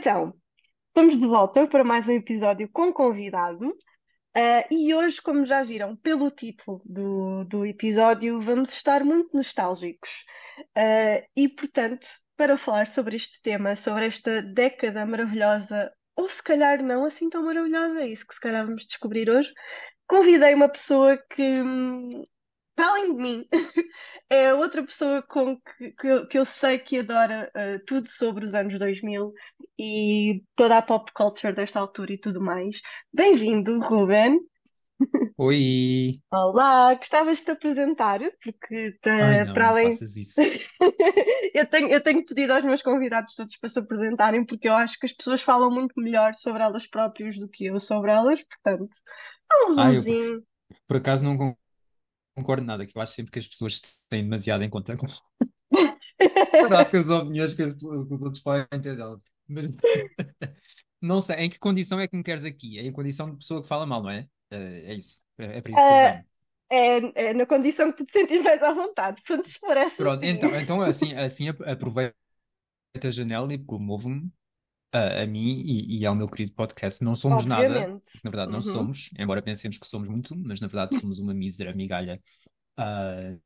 Então, estamos de volta para mais um episódio com convidado. Ah, e hoje, como já viram pelo título do, do episódio, vamos estar muito nostálgicos. Ah, e, portanto, para falar sobre este tema, sobre esta década maravilhosa, ou se calhar não assim tão maravilhosa, é isso que se calhar vamos descobrir hoje, convidei uma pessoa que, hum, para além de mim, é outra pessoa com que, que, eu, que eu sei que adora uh, tudo sobre os anos 2000 e toda a pop culture desta altura e tudo mais. Bem-vindo, Ruben. Oi! Olá, gostavas de te apresentar? Porque Ai não, para além. Eu tenho, eu tenho pedido aos meus convidados todos para se apresentarem, porque eu acho que as pessoas falam muito melhor sobre elas próprias do que eu sobre elas, portanto, só um eu resumozinho. por acaso não concordo nada, que eu acho sempre que as pessoas têm demasiado em conta comparado com as opiniões que, que os outros podem ter delas. Mas não sei, em que condição é que me queres aqui? É em condição de pessoa que fala mal, não é? É, é isso. É, é para isso que eu venho. é, é na condição que tu te sentes mais à vontade, portanto, se for essa, Pronto, então, então assim, assim ap- aproveito a janela e promovo-me a, a mim e, e ao meu querido podcast. Não somos nada, Obviamente. porque na verdade não Uhum. somos, embora pensemos que somos muito, mas na verdade somos uma mísera migalha. ah,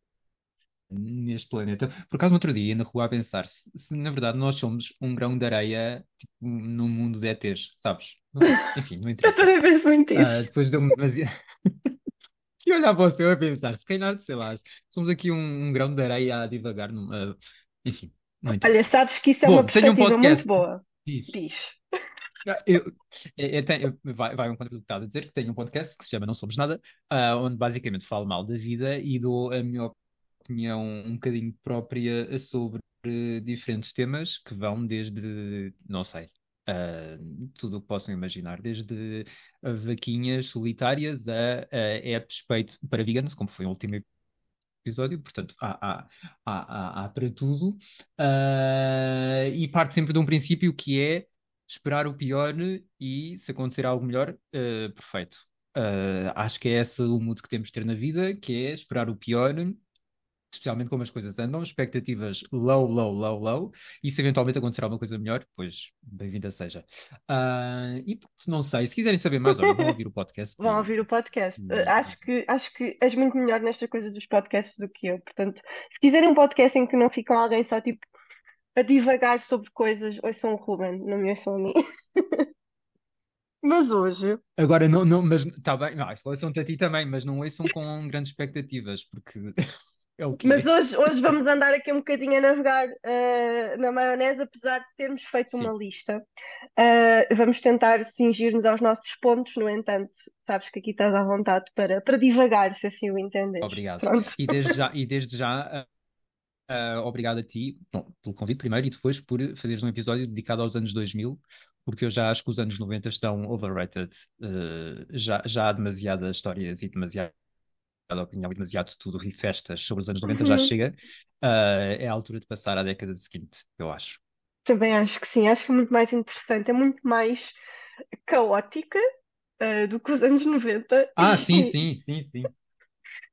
neste planeta. Por acaso, no outro dia, na rua, a pensar se, se na verdade nós somos um grão de areia tipo, num mundo de ETs, sabes? Não sei. Enfim, não Eu interessa. também penso muito isso. Ah, depois deu-me demasiado. E olhar para o céu a pensar, se calhar, sei lá, somos aqui um, um grão de areia a divagar. num- ah, enfim, Olha, sabes que isso é uma Bom, tenho um perspectiva muito podcast. boa. Diz. Diz. Ah, Eu, eu, eu tenho- vai, vai um contra do que estás a dizer, que tenho um podcast que se chama Não Somos Nada, ah, onde basicamente falo mal da vida e dou a minha opinião um bocadinho própria sobre diferentes temas que vão desde, não sei, ah, tudo o que possam imaginar, desde vaquinhas solitárias a, a apps feito para veganos, como foi o último episódio, portanto, há, há, há, há, para tudo. Ah, e parte sempre de um princípio que é esperar o pior e se acontecer algo melhor, ah, perfeito. Ah, acho que é esse o mood que temos de ter na vida, que é esperar o pior, especialmente como as coisas andam, expectativas low, low, low, low, e se eventualmente acontecer alguma coisa melhor, pois bem-vinda seja. Ah, e não sei, se quiserem saber mais, olha, vão ouvir o podcast Vão ouvir o podcast. Uh, e- acho que, acho que és muito melhor nesta coisa dos podcasts do que eu. Portanto, se quiserem um podcast em que não ficam alguém só tipo a divagar sobre coisas, ouçam o Ruben, não me ouçam a mim. Mas hoje, Agora, não, não, mas está bem, não, ouçam-te a ti também, mas não ouçam com grandes expectativas, porque é o que mas hoje, hoje vamos andar aqui um bocadinho a navegar uh, na maionese, apesar de termos feito uma Sim, lista. Uh, vamos tentar cingir-nos aos nossos pontos, no entanto, sabes que aqui estás à vontade para, para divagar, se assim o entenderes. obrigado. Pronto. E desde já, e desde já ah, obrigado a ti, bom, pelo convite primeiro e depois por fazeres um episódio dedicado aos anos 2000, porque eu já acho que os anos 90 estão overrated. Já, já há demasiadas histórias e demasiada opinião e demasiado tudo e festas sobre os anos 90 já Uhum. chega. Ah, é a altura de passar à década seguinte, eu acho. Também acho que sim, acho que é muito mais interessante, é muito mais caótica, uh, do que os anos 90 Ah, sim, e, sim, sim, sim.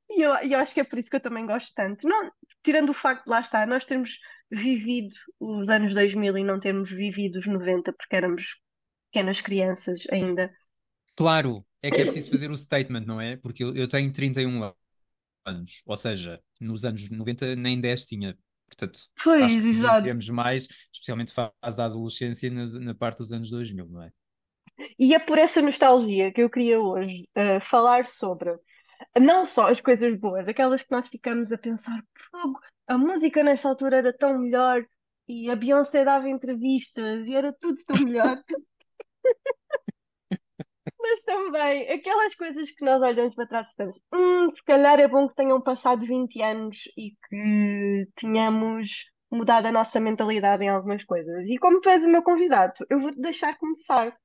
e eu, e eu acho que é por isso que eu também gosto tanto. Não, tirando o facto de lá estar, nós termos vivido os anos 2000 e não termos vivido os 90 porque éramos pequenas crianças ainda. Claro, é que é preciso fazer o statement, não é? Porque eu, eu tenho 31 anos, ou seja, nos anos 90 nem 10 tinha. Portanto, Pois, exato. vivemos mais, especialmente fase da adolescência, nas- na, parte dos anos 2000, não é? E é por essa nostalgia que eu queria hoje uh, falar sobre não só as coisas boas, aquelas que nós ficamos a pensar, fogo, a música nesta altura era tão melhor e a Beyoncé dava entrevistas e era tudo tão melhor. Mas também aquelas coisas que nós olhamos para trás e estamos, hum, se calhar é bom que tenham passado 20 anos e que tenhamos mudado a nossa mentalidade em algumas coisas. E como tu és o meu convidado, eu vou-te deixar começar.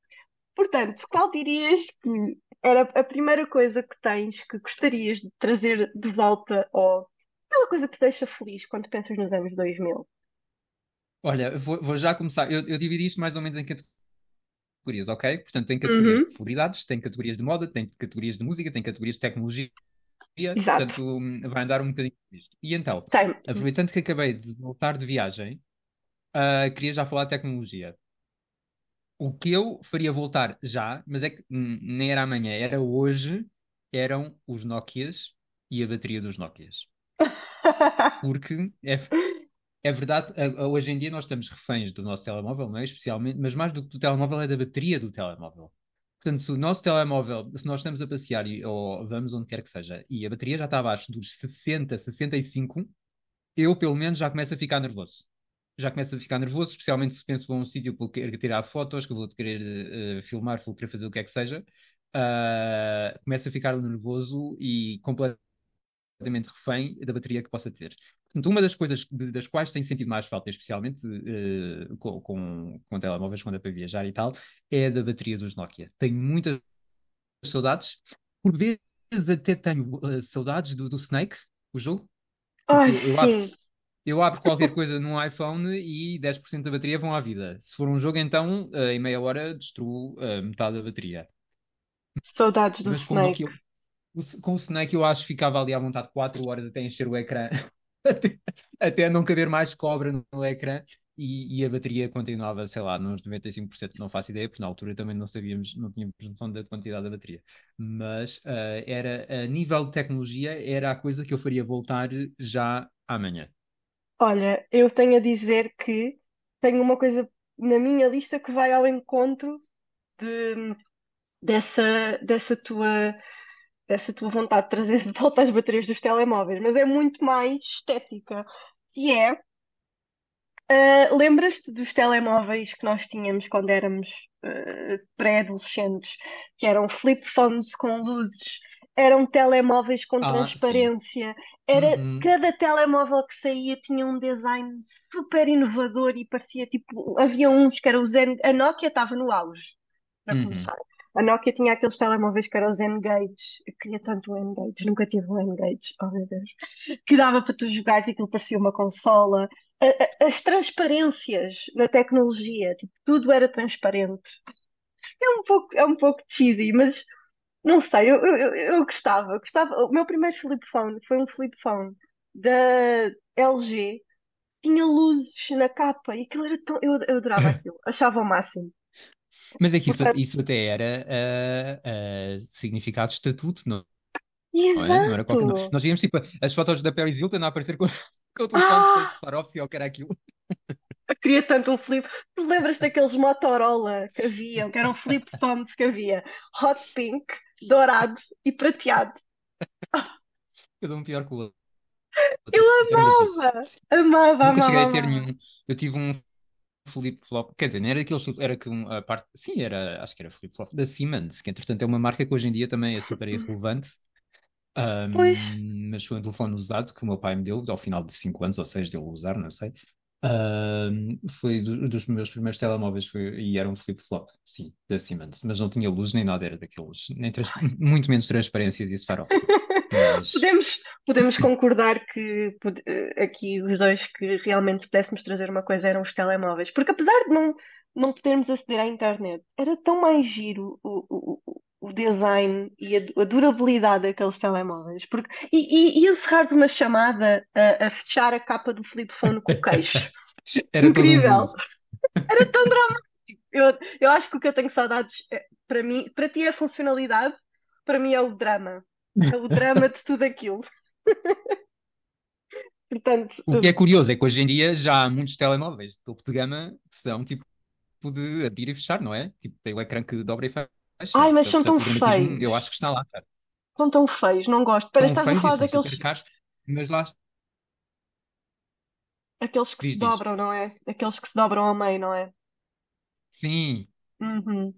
Portanto, qual dirias que era a primeira coisa que tens que gostarias de trazer de volta ou aquela coisa que te deixa feliz quando pensas nos anos 2000? Olha, vou, vou já começar. Eu, eu dividi isto mais ou menos em categorias, ok? Portanto, tem categorias de Uhum, celebridades, tem categorias de moda, tem categorias de música, tem categorias de tecnologia. exato. Portanto, vai andar um bocadinho disto. E então, aproveitando que acabei de voltar de viagem, ah, queria já falar de tecnologia. O que eu faria voltar já, mas é que nem era amanhã, era hoje, eram os Nokias e a bateria dos Nokias. Porque é, é verdade, hoje em dia nós estamos reféns do nosso telemóvel, não é? Especialmente, mas mais do que do telemóvel é da bateria do telemóvel. Portanto, se o nosso telemóvel, se nós estamos a passear e- ou vamos onde quer que seja, e a bateria já está abaixo dos 60, 65, eu pelo menos já começo a ficar nervoso. Já começo a ficar nervoso, especialmente se penso vou a um sítio que vou querer tirar fotos, que vou querer eh, filmar, vou querer fazer o que é que seja. Ah, começo a ficar nervoso e completamente refém da bateria que possa ter. Portanto, uma das coisas de- das quais tenho sentido mais falta, especialmente eh, com, com, com telemóveis, quando é para viajar e tal, é a da bateria dos Nokia. Tenho muitas saudades, por vezes até tenho eh, saudades do, do Snake, o jogo, Ai, eu abro, sim, eu abro qualquer coisa num iPhone e 10% da bateria vão à vida. Se for um jogo, então, eh, em meia hora destruo metade da bateria. saudades do Mas Snake. Com o Snake eu acho que ficava ali à vontade 4 horas até encher o ecrã, até, até não caber mais cobra no, ecrã e, e a bateria continuava, sei lá, nos 95%, não faço ideia, porque na altura também não sabíamos, não tínhamos noção da quantidade da bateria. Mas eh, era, a nível de tecnologia, era a coisa que eu faria voltar já amanhã. Olha, eu tenho a dizer que tenho uma coisa na minha lista que vai ao encontro de, dessa, dessa tua, dessa tua vontade de trazer de volta as baterias dos telemóveis, mas é muito mais estética. E é, ah, lembras-te dos telemóveis que nós tínhamos quando éramos ah, pré-adolescentes, que eram flip phones com luzes, eram telemóveis com Ah, sim. transparência, era Uhum, cada telemóvel que saía tinha um design super inovador e parecia tipo, havia uns que eram os Zen, a Nokia estava no auge, para uhum. começar. A Nokia tinha aqueles telemóveis que eram os N-Gage. Eu queria tanto o N-Gage, nunca tive o N-Gage, oh meu Deus. Que dava para tu jogar e aquilo parecia uma consola a- a- as transparências na tecnologia, tipo, tudo era transparente. É um pouco, é um pouco cheesy, mas não sei, eu, eu, eu gostava, eu gostava. O meu primeiro flip phone foi um flip phone da LG, tinha luzes na capa e aquilo era tão. Eu, eu adorava aquilo, achava o máximo. Mas é que isso, Portanto, isso até era ah, ah, significado de estatuto, não, não é? Não era qualquer. exato! Nós víamos tipo as fotos da Paris Hilton a aparecer com, com o telefone cheio de Ah! Swarovski ou o que era aquilo. Eu queria tanto um flip. Tu lembras daqueles Motorola que haviam, que eram flip phones que havia? Hot pink, dourado e prateado. Cada um pior que o Eu outro. Maravilhoso. amava, Sim. amava, Nunca cheguei amava, a ter amava. nenhum. Eu tive um flip-flop, quer dizer, não era daqueles, era que um, a parte, sim, era, acho que era flip-flop da Siemens, que entretanto é uma marca que hoje em dia também é super irrelevante. Ahm, mas foi um telefone usado que o meu pai me deu ao final de 5 anos ou 6 dele usar, não sei. Foi do- dos meus primeiros telemóveis foi- e era um flip-flop, sim, da Siemens, mas não tinha luz nem nada, era daqueles, nem trans- muito menos transparências e Swarovski. Mas podemos, podemos concordar que eh, aqui os dois que realmente se pudéssemos trazer uma coisa eram os telemóveis, porque apesar de não, não podermos aceder à internet, era tão mais giro o, o, o design e a, a durabilidade daqueles telemóveis. Porque, e, e, e encerrares uma chamada a, a fechar a capa do flip phone com o queixo. era Incrível! Era tão Eu, eu acho que o que eu tenho saudades, é- para mim, para ti é a funcionalidade, para mim é o drama. É o drama de tudo aquilo. Portanto, O que é curioso é que hoje em dia já há muitos telemóveis de topo de gama que são tipo de abrir e fechar, não é? Tipo, tem o ecrã que dobra e fecha. Ai, mas são tão dramatismo eu feios. acho que está lá, cara. São tão feios, não gosto. Parece São que estás a feios e falar são daqueles super caros, mas lá aqueles que se diz, diz. dobram, não é? Aqueles que se dobram ao meio, não é? Sim, Uhum,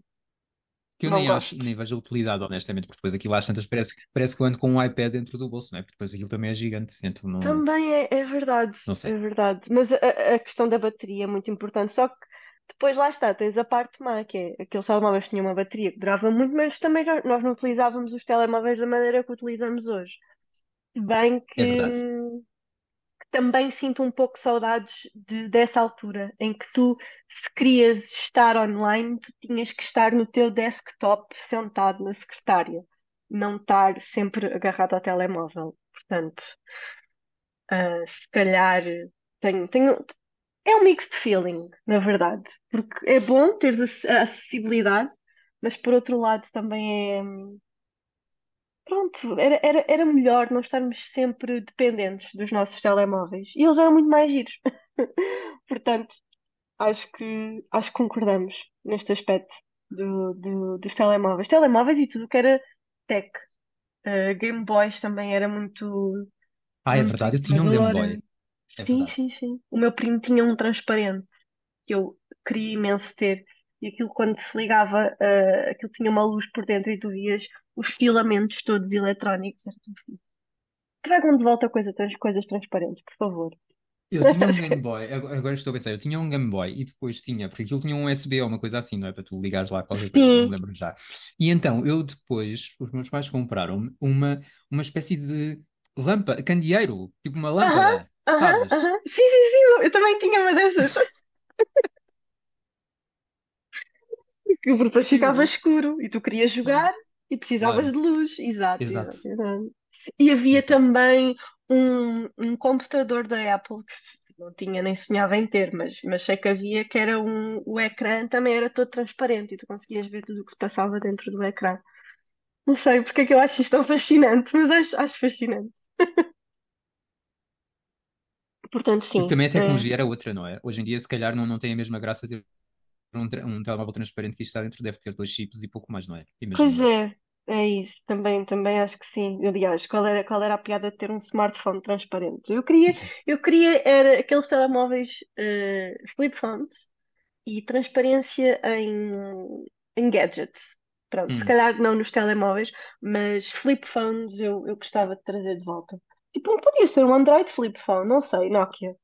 que eu não nem acho, gosto. nem vejo a utilidade, honestamente, porque depois aquilo às tantas parece, parece que eu ando com um iPad dentro do bolso, não é? Porque depois aquilo também é gigante, então não, Também é, é verdade, não é sei. verdade. Mas a, a- a questão da bateria é muito importante. Só que depois lá está, tens a parte má, que é aqueles telemóveis tinham uma bateria que durava muito, mas também nós não utilizávamos os telemóveis da maneira que utilizamos hoje. Se bem É que, verdade. hum, que também sinto um pouco saudades de- dessa altura, em que tu, se querias estar online, tu tinhas que estar no teu desktop sentado na secretária, não estar sempre agarrado ao telemóvel. Portanto. Ah, se calhar tenho, tenho. É um mixed feeling, na verdade, porque é bom teres a acessibilidade, mas por outro lado também é. Pronto, era, era, era melhor não estarmos sempre dependentes dos nossos telemóveis. E eles eram muito mais giros. Portanto, acho que, acho que concordamos neste aspecto do, do- dos telemóveis. Telemóveis e tudo o que era tech. Uh, Game Boys também era muito, Ah, é muito verdade, eu tinha um Game. Boy, é Sim, verdade. sim, sim. O meu primo tinha um transparente que eu queria imenso ter. E aquilo, quando se ligava, uh, aquilo tinha uma luz por dentro e tu vias os filamentos todos eletrónicos. Era tão fixe. Tragam de volta coisa, coisas transparentes, por favor. Eu tinha um Game Boy, agora estou a pensar, eu tinha um Game Boy e depois tinha, porque aquilo tinha um USB ou uma coisa assim, não é? Para tu ligares lá qualquer coisa, não me lembro já. E então, eu depois, os meus pais compraram uma, uma espécie de lâmpada, candeeiro, tipo uma lâmpada, aham, sabes? aham. Sim, sim, sim. Eu também tinha uma dessas. Que depois ficava Eu, escuro e tu querias jogar e precisavas claro, de luz. Exato, exato, exato, exato. E havia também um, um computador da Apple que não tinha nem sonhava em ter, mas, mas sei que havia que era um, o ecrã também era todo transparente e tu conseguias ver tudo o que se passava dentro do ecrã. Não sei porque é que eu acho isto tão fascinante, mas acho, acho fascinante. Portanto, Porque sim. também a é. tecnologia era outra, não é? Hoje em dia, se calhar, não, não tem a mesma graça ter um, tra- um telemóvel transparente que isto está dentro, deve ter dois chips e pouco mais, não é? Pois Imagino eu. é, é isso. Também, também acho que sim. Aliás, qual era, qual era a piada de ter um smartphone transparente? Eu queria, eu queria era aqueles telemóveis eh, flip phones e transparência em, em gadgets. Pronto, se Hum. calhar não nos telemóveis, mas flip phones eu, eu gostava de trazer de volta. Tipo, não podia ser um Android flip phone, não sei, Nokia.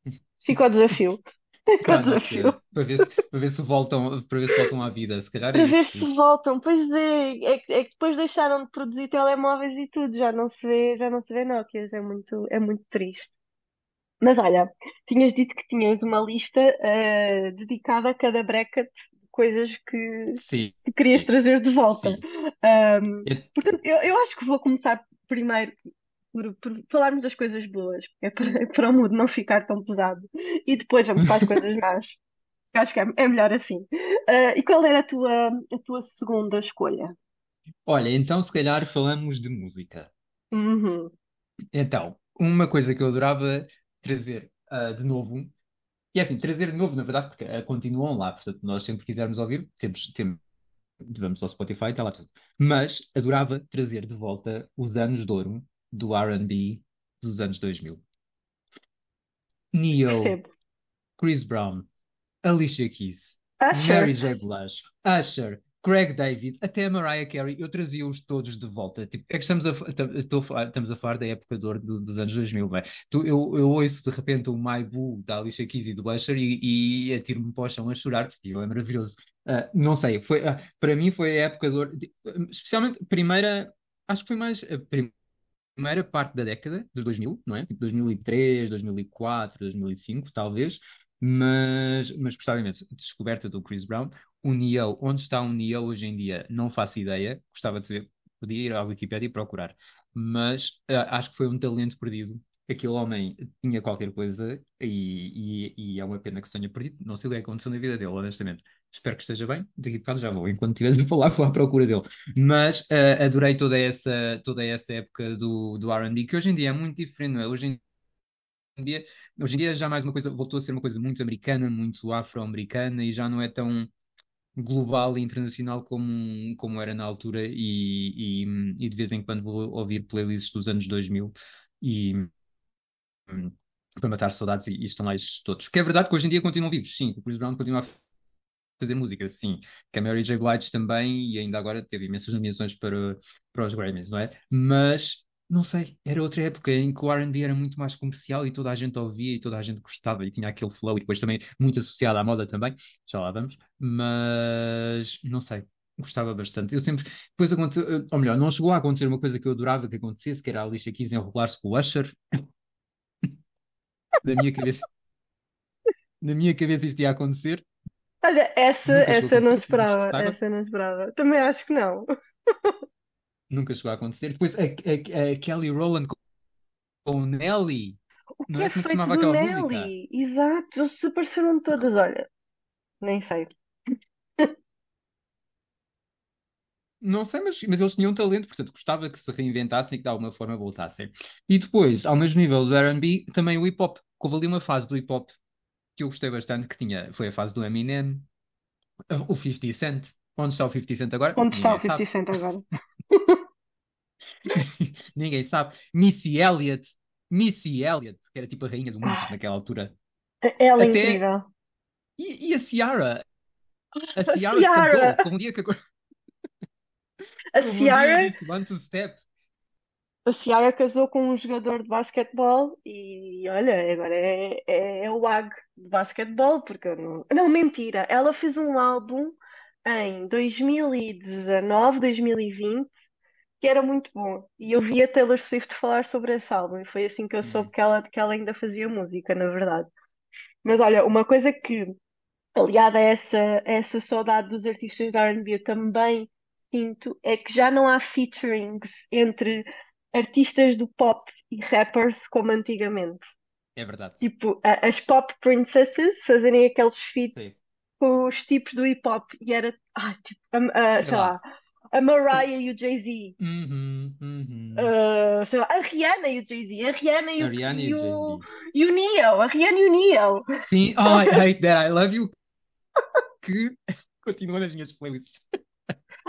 Fica o desafio. Fica o Nokia, desafio. para ver se, para ver se voltam, para ver se voltam à vida. Se calhar é Para ver isso, se voltam. Pois é, é, que é que depois deixaram de produzir telemóveis e tudo, já não se vê, já não se vê Nokias, é muito, é muito triste. Mas olha, tinhas dito que tinhas uma lista eh, dedicada a cada bracket de coisas que, Sim, que querias trazer de volta. sim. Ahm, Eu- portanto, eu, eu acho que vou começar primeiro por, por falarmos das coisas boas, é para, é para o mood não ficar tão pesado. E depois vamos para as coisas más. Acho que é, é melhor assim. Ah, e qual era a tua, a tua segunda escolha? Olha, então se calhar falamos de música. Uhum. Então, uma coisa que eu adorava trazer ah, de novo, e é assim, trazer de novo, na verdade, porque ah, continuam lá, portanto, nós sempre quisermos ouvir, temos, temos, vamos ao Spotify está lá tudo. Mas adorava trazer de volta os anos de ouro do R&B dos anos 2000. Neo, Percebo. Chris Brown, Alicia Keys, Usher. Mary J. Blige, Usher, Craig David, até a Mariah Carey, eu trazia-os todos de volta. Tipo, é que estamos a, estamos a falar da época ouro do- dos anos 2000, não é? Tu, eu, eu ouço de repente o My Boo da Alicia Keys e do Usher e, e atiro-me para o chão a chorar, porque aquilo é maravilhoso. Ah, não sei, foi, ah, para mim foi a época de- especialmente primeira, acho que foi mais a primeira parte da década, dos 2000, não é? Tipo 2003, 2004, 2005, talvez. Mas, mas gostava imenso. Descoberta do Chris Brown. O Neo, onde está o Neo hoje em dia? Não faço ideia. Gostava de saber. Podia ir à Wikipédia e procurar. Mas ah, acho que foi um talento perdido. Aquele homem tinha qualquer coisa e, e, e é uma pena que se tenha perdido. Não sei o que é aconteceu na vida dele, honestamente. Espero que esteja bem. Daqui a bocado já vou. Enquanto estiveres a falar, vou à procura dele. Mas ah, adorei toda essa, toda essa época do, do R&B, que hoje em dia é muito diferente, não é? Hoje em dia, hoje em dia já mais uma coisa, voltou a ser uma coisa muito americana, muito afro-americana e já não é tão global e internacional como, como era na altura e, e, e de vez em quando vou ouvir playlists dos anos 2000 e para matar saudades e, e estão lá estes todos. Que é verdade que hoje em dia continuam vivos, sim, o Chris Brown continua a fazer música, sim. Que a Mary J. Blige também, e ainda agora teve imensas nomeações para, para os Grammys, não é? Mas, não sei, era outra época em que o R&B era muito mais comercial e toda a gente ouvia e toda a gente gostava e tinha aquele flow e depois também muito associado à moda também, já lá vamos, mas, não sei. Gostava bastante. Eu sempre. Depois aconteceu. Ou melhor, não chegou a acontecer uma coisa que eu adorava que acontecesse, que era a Alicia Keys enrolar-se com o Usher. Na minha cabeça, na minha cabeça isto ia acontecer. Olha, essa, Nunca essa não esperava, essa não esperava. Também acho que não. Nunca chegou a acontecer. Depois a, a- a Kelly Rowland com o Nelly. O Não que é é como é que se feito chamava do aquela música? Nelly? Exato, eles desapareceram todas. Olha, nem sei. Não sei, mas, mas eles tinham talento, portanto gostava que se reinventassem e que de alguma forma voltassem. E depois, ao mesmo nível do R&B, também o hip hop. Houve ali uma fase do hip hop que eu gostei bastante, que tinha, foi a fase do Eminem, o 50 Cent. Onde está o 50 Cent agora? Onde está o Ninguém 50 sabe. Cent agora? Ninguém sabe. Missy Elliott. Missy Elliott, que era tipo a rainha do mundo Ah, naquela altura. ela é Até. incrível. E, e a Ciara? A Ciara cantou. Ciara! Houve um dia que a- A dia Ciara, disse One Two Step. a Ciara casou com um jogador de basquetebol e olha, agora é, é, é o AG de basquetebol, porque não. Não, mentira. Ela fez um álbum em 2019, 2020, que era muito bom. E eu vi a Taylor Swift falar sobre esse álbum e foi assim que eu soube Hum, que ela, que ela ainda fazia música, na verdade. Mas olha, uma coisa que aliada a essa, a essa saudade dos artistas da R&B, eu também sinto é que já não há featurings entre artistas do pop e rappers como antigamente. é verdade. Tipo, as pop princesses fazerem aqueles feats com os tipos do hip hop e era, ah, tipo, a- a- Sei sei lá. lá, a Mariah e o Jay-Z. Uhum, uhum. sei lá, a Rihanna e o Jay-Z, a Rihanna e o, Ariana e e o o, e o Neo, a Rihanna e o Neo. Sim, oh, I hate that, I love you, que continua nas minhas playlists.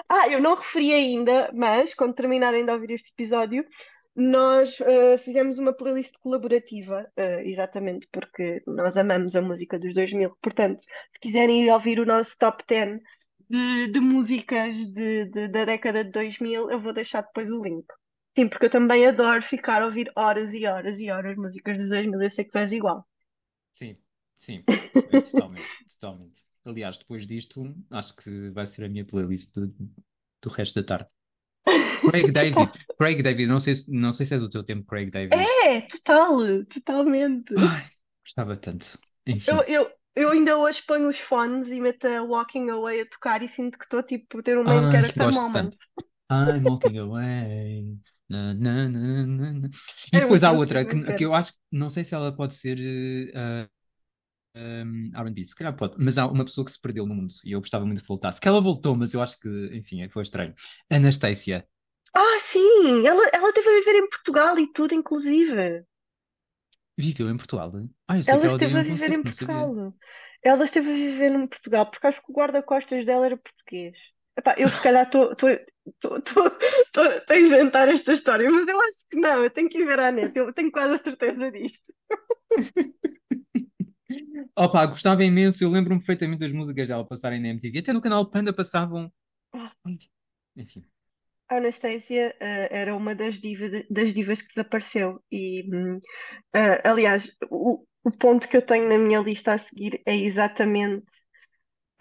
Ah, eu não referi ainda, mas quando terminarem de ouvir este episódio, nós eh, fizemos uma playlist colaborativa, eh, exatamente porque nós amamos a música dos 2000. Portanto, se quiserem ir ouvir o nosso top 10 de, de músicas de, de- da década de 2000, eu vou deixar depois o link. Sim, porque eu também adoro ficar a ouvir horas e horas e horas músicas dos 2000. Eu sei que és igual. Sim, sim, totalmente, totalmente. Aliás, depois disto, acho que vai ser a minha playlist do, do resto da tarde. Craig David, Craig David, não sei, se- não sei se é do teu tempo, Craig David. É, total, totalmente. Ai, gostava tanto. Eu, Enfim. eu, eu ainda hoje ponho os fones e meto a Walking Away a tocar e sinto que estou tipo a ter um main Ai, character moment. tanto. I'm walking away. Na, na, na, na. E depois há outra que, que eu acho, não sei se ela pode ser eh, um, R&B, se calhar pode, mas há uma pessoa que se perdeu no mundo e eu gostava muito que voltasse. Que ela voltou, mas eu acho que, enfim, foi estranho. Anastasia. Ah, sim! Ela, ela teve a viver em Portugal e tudo, inclusive. Viveu em Portugal. Ah, eu sei Ela que ela esteve a um viver em. Portugal. Ela esteve a viver em Portugal, porque acho que o guarda-costas dela era português. Epá, eu se calhar estou a inventar esta história, mas eu acho que não, eu tenho que ir ver à net, eu tenho quase a certeza disto. Opa, gostava imenso, eu lembro-me perfeitamente das músicas dela passarem na MTV. Até no canal Panda passavam. Enfim. A Anastasia, eh, era uma das, diva- das divas que desapareceu. E, eh, aliás, o, o ponto que eu tenho na minha lista a seguir é exatamente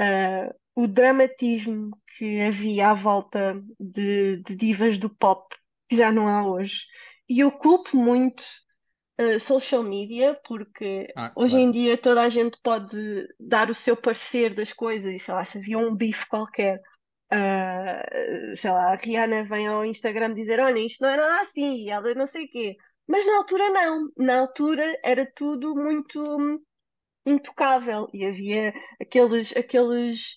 eh, o dramatismo que havia à volta de, de divas do pop, que já não há hoje. E eu culpo muito eh, social media, porque Ah, hoje em claro. dia toda a gente pode dar o seu parecer das coisas, e sei lá, se havia um bife qualquer. ah, sei lá, a Rihanna vem ao Instagram dizer: Olha, isto não é nada assim, e ela não sei o quê. Mas na altura não, na altura era tudo muito hum, intocável e havia aqueles, aqueles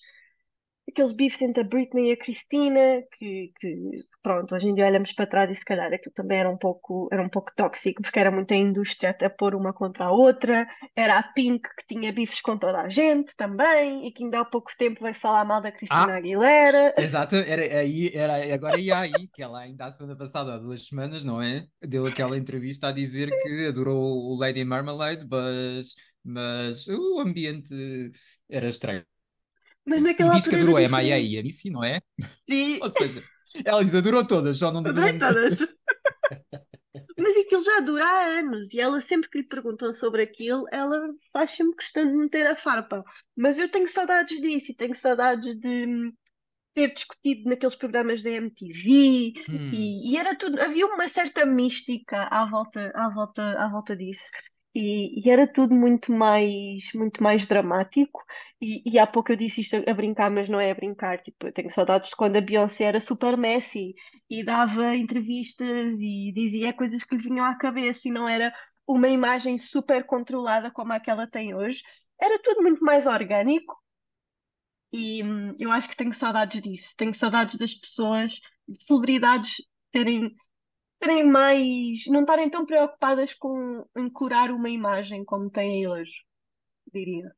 aqueles bifes entre a Britney e a Christina, que, que, pronto, hoje em dia olhamos para trás e se calhar aquilo também era um pouco, era um pouco tóxico, porque era muita indústria até pôr uma contra a outra, era a Pink que tinha bifes com toda a gente também, e que ainda há pouco tempo veio falar mal da Cristina Ah, Aguilera. exato, era aí, era, agora ia aí, que ela ainda a semana passada, há duas semanas, não é? Deu aquela entrevista a dizer que adorou o Lady Marmalade, mas, mas o ambiente era estranho. Mas naquela diz que adorou a diferente. e a Missy, não é? E Ou seja, ela diz adorou todas, só não adorei todas. Mas aquilo já dura há anos e ela sempre que lhe perguntam sobre aquilo, ela faz sempre questão de meter a farpa. Mas eu tenho saudades disso e tenho saudades de hum, ter discutido naqueles programas da MTV Hum, e, e era tudo, havia uma certa mística à volta, à volta, à volta disso. E, e era tudo muito mais, muito mais dramático. E, e há pouco eu disse isto a, a brincar, mas não é a brincar. Tipo, eu tenho saudades de quando a Beyoncé era super Messi e dava entrevistas e dizia coisas que lhe vinham à cabeça e não era uma imagem super controlada como a que ela tem hoje. Era tudo muito mais orgânico e hum, eu acho que tenho saudades disso. Tenho saudades das pessoas, de celebridades terem, terem mais, não estarem tão preocupadas com em curar uma imagem como têm hoje, diria.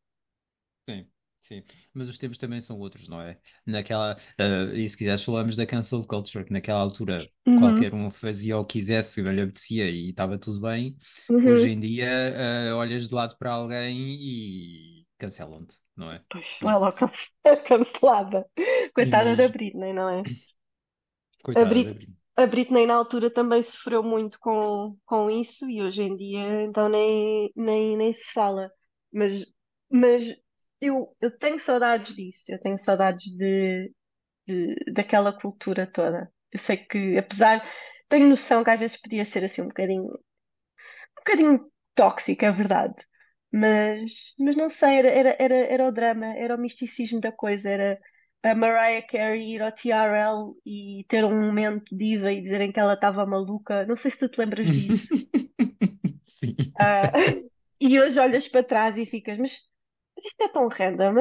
Sim, sim. Mas os tempos também são outros, não é? Naquela, eh, e se quiseres falamos da cancel culture, que naquela altura Uhum, qualquer um fazia o que quisesse, lhe apetecia e estava tudo bem. Hoje uhum. em dia, eh, olhas de lado para alguém e cancelam-te, não é? Pois, lá logo cancelada. Coitada da mesmo, Britney, não é? Coitada da Brit- Britney. A Britney na altura também sofreu muito com, com isso e hoje em dia então nem, nem, nem se fala. Mas, mas eu, eu tenho saudades disso, eu tenho saudades de, de- daquela cultura toda. Eu sei que, apesar, tenho noção que às vezes podia ser assim um bocadinho, um bocadinho tóxico, é verdade. Mas, mas não sei, era, era, era, era o drama, era o misticismo da coisa, era a Mariah Carey ir ao TRL e ter um momento diva e dizerem que ela estava maluca. Não sei se tu te lembras disso. Sim. Ah, e hoje olhas para trás e ficas, mas, mas isto é tão random.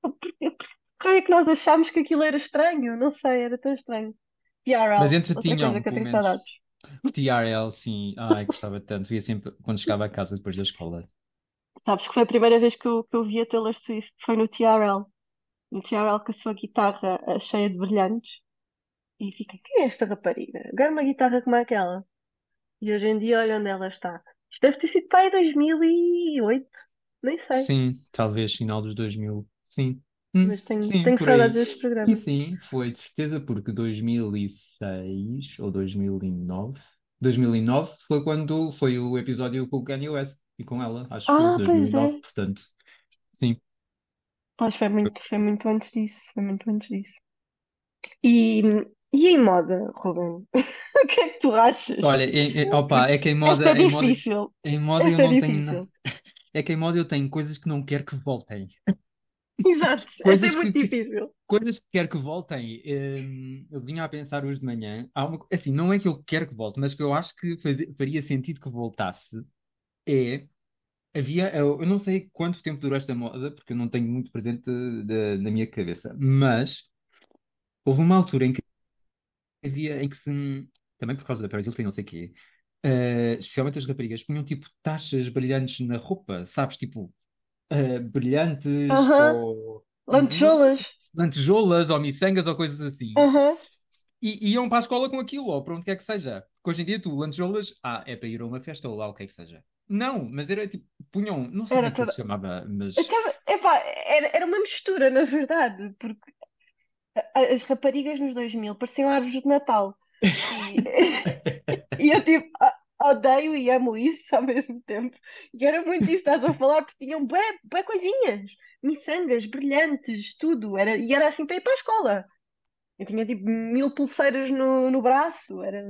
Porquê é que nós achámos que aquilo era estranho? Não sei, era tão estranho. Mas TRL, outra coisa entretinham, que eu tenho menos. saudades. TRL, sim. Ai, gostava tanto. Via sempre quando chegava a casa depois da escola. Sabes que foi a primeira vez que eu, que eu vi a Taylor Swift, foi no TRL. No TRL com a sua guitarra ah, cheia de brilhantes. E fica, quem é esta rapariga? Ganha uma guitarra como aquela. E hoje em dia, olha onde ela está. Isto deve ter sido para aí 2008. Nem sei. Sim, talvez final dos 2000. Sim. Hum, Mas tenho, sim, tenho por aí. saudades desse E programa. sim, foi de certeza porque 2006 ou 2009, 2009 foi quando foi o episódio com o Kanye West e com ela, acho eu, Ah, pois 2009, é. portanto, sim. Pois foi muito, foi muito antes disso. Foi muito antes disso. E, e em moda, Ruben? O que é que tu achas? Olha, é, é, opa, é que em esta é moda, em moda, difícil. em moda eu Esta é não tenho nada. difícil. É que em moda eu tenho coisas que não quero que voltem. Exato. Esta é Coisas muito que, que- difícil. coisas que quero que voltem. Hum, eu vinha a pensar hoje de manhã. Há uma, co- assim, não é que eu quero que volte, mas que eu acho que fazia- faria sentido que voltasse. É, havia, eu, não sei quanto tempo durou esta moda, porque eu não tenho muito presente da- na minha cabeça, mas houve uma altura em que havia, em que se, também por causa da Paris Hilton, não sei o quê, eh, especialmente as raparigas, punham tipo taxas brilhantes na roupa, sabes? Tipo, eh, brilhantes ou Lantejoulas. lantejoulas ou miçangas ou coisas assim. E iam para a escola com aquilo, ou para onde quer que seja. Porque hoje em dia tu, lantejoulas, ah, é para ir a uma festa ou lá o que é que seja. Não, mas era tipo, punham, não sei como Era que toda. se chamava, mas Acaba... Epá, era, era uma mistura, na verdade, porque as raparigas nos 2000 pareciam árvores de Natal. E, e eu tipo, odeio e amo isso ao mesmo tempo. E era muito isso que estás a falar, porque tinham bué, bué coisinhas, miçangas, brilhantes, tudo. Era, e era assim para ir para a escola. Eu tinha tipo mil pulseiras no, no braço, era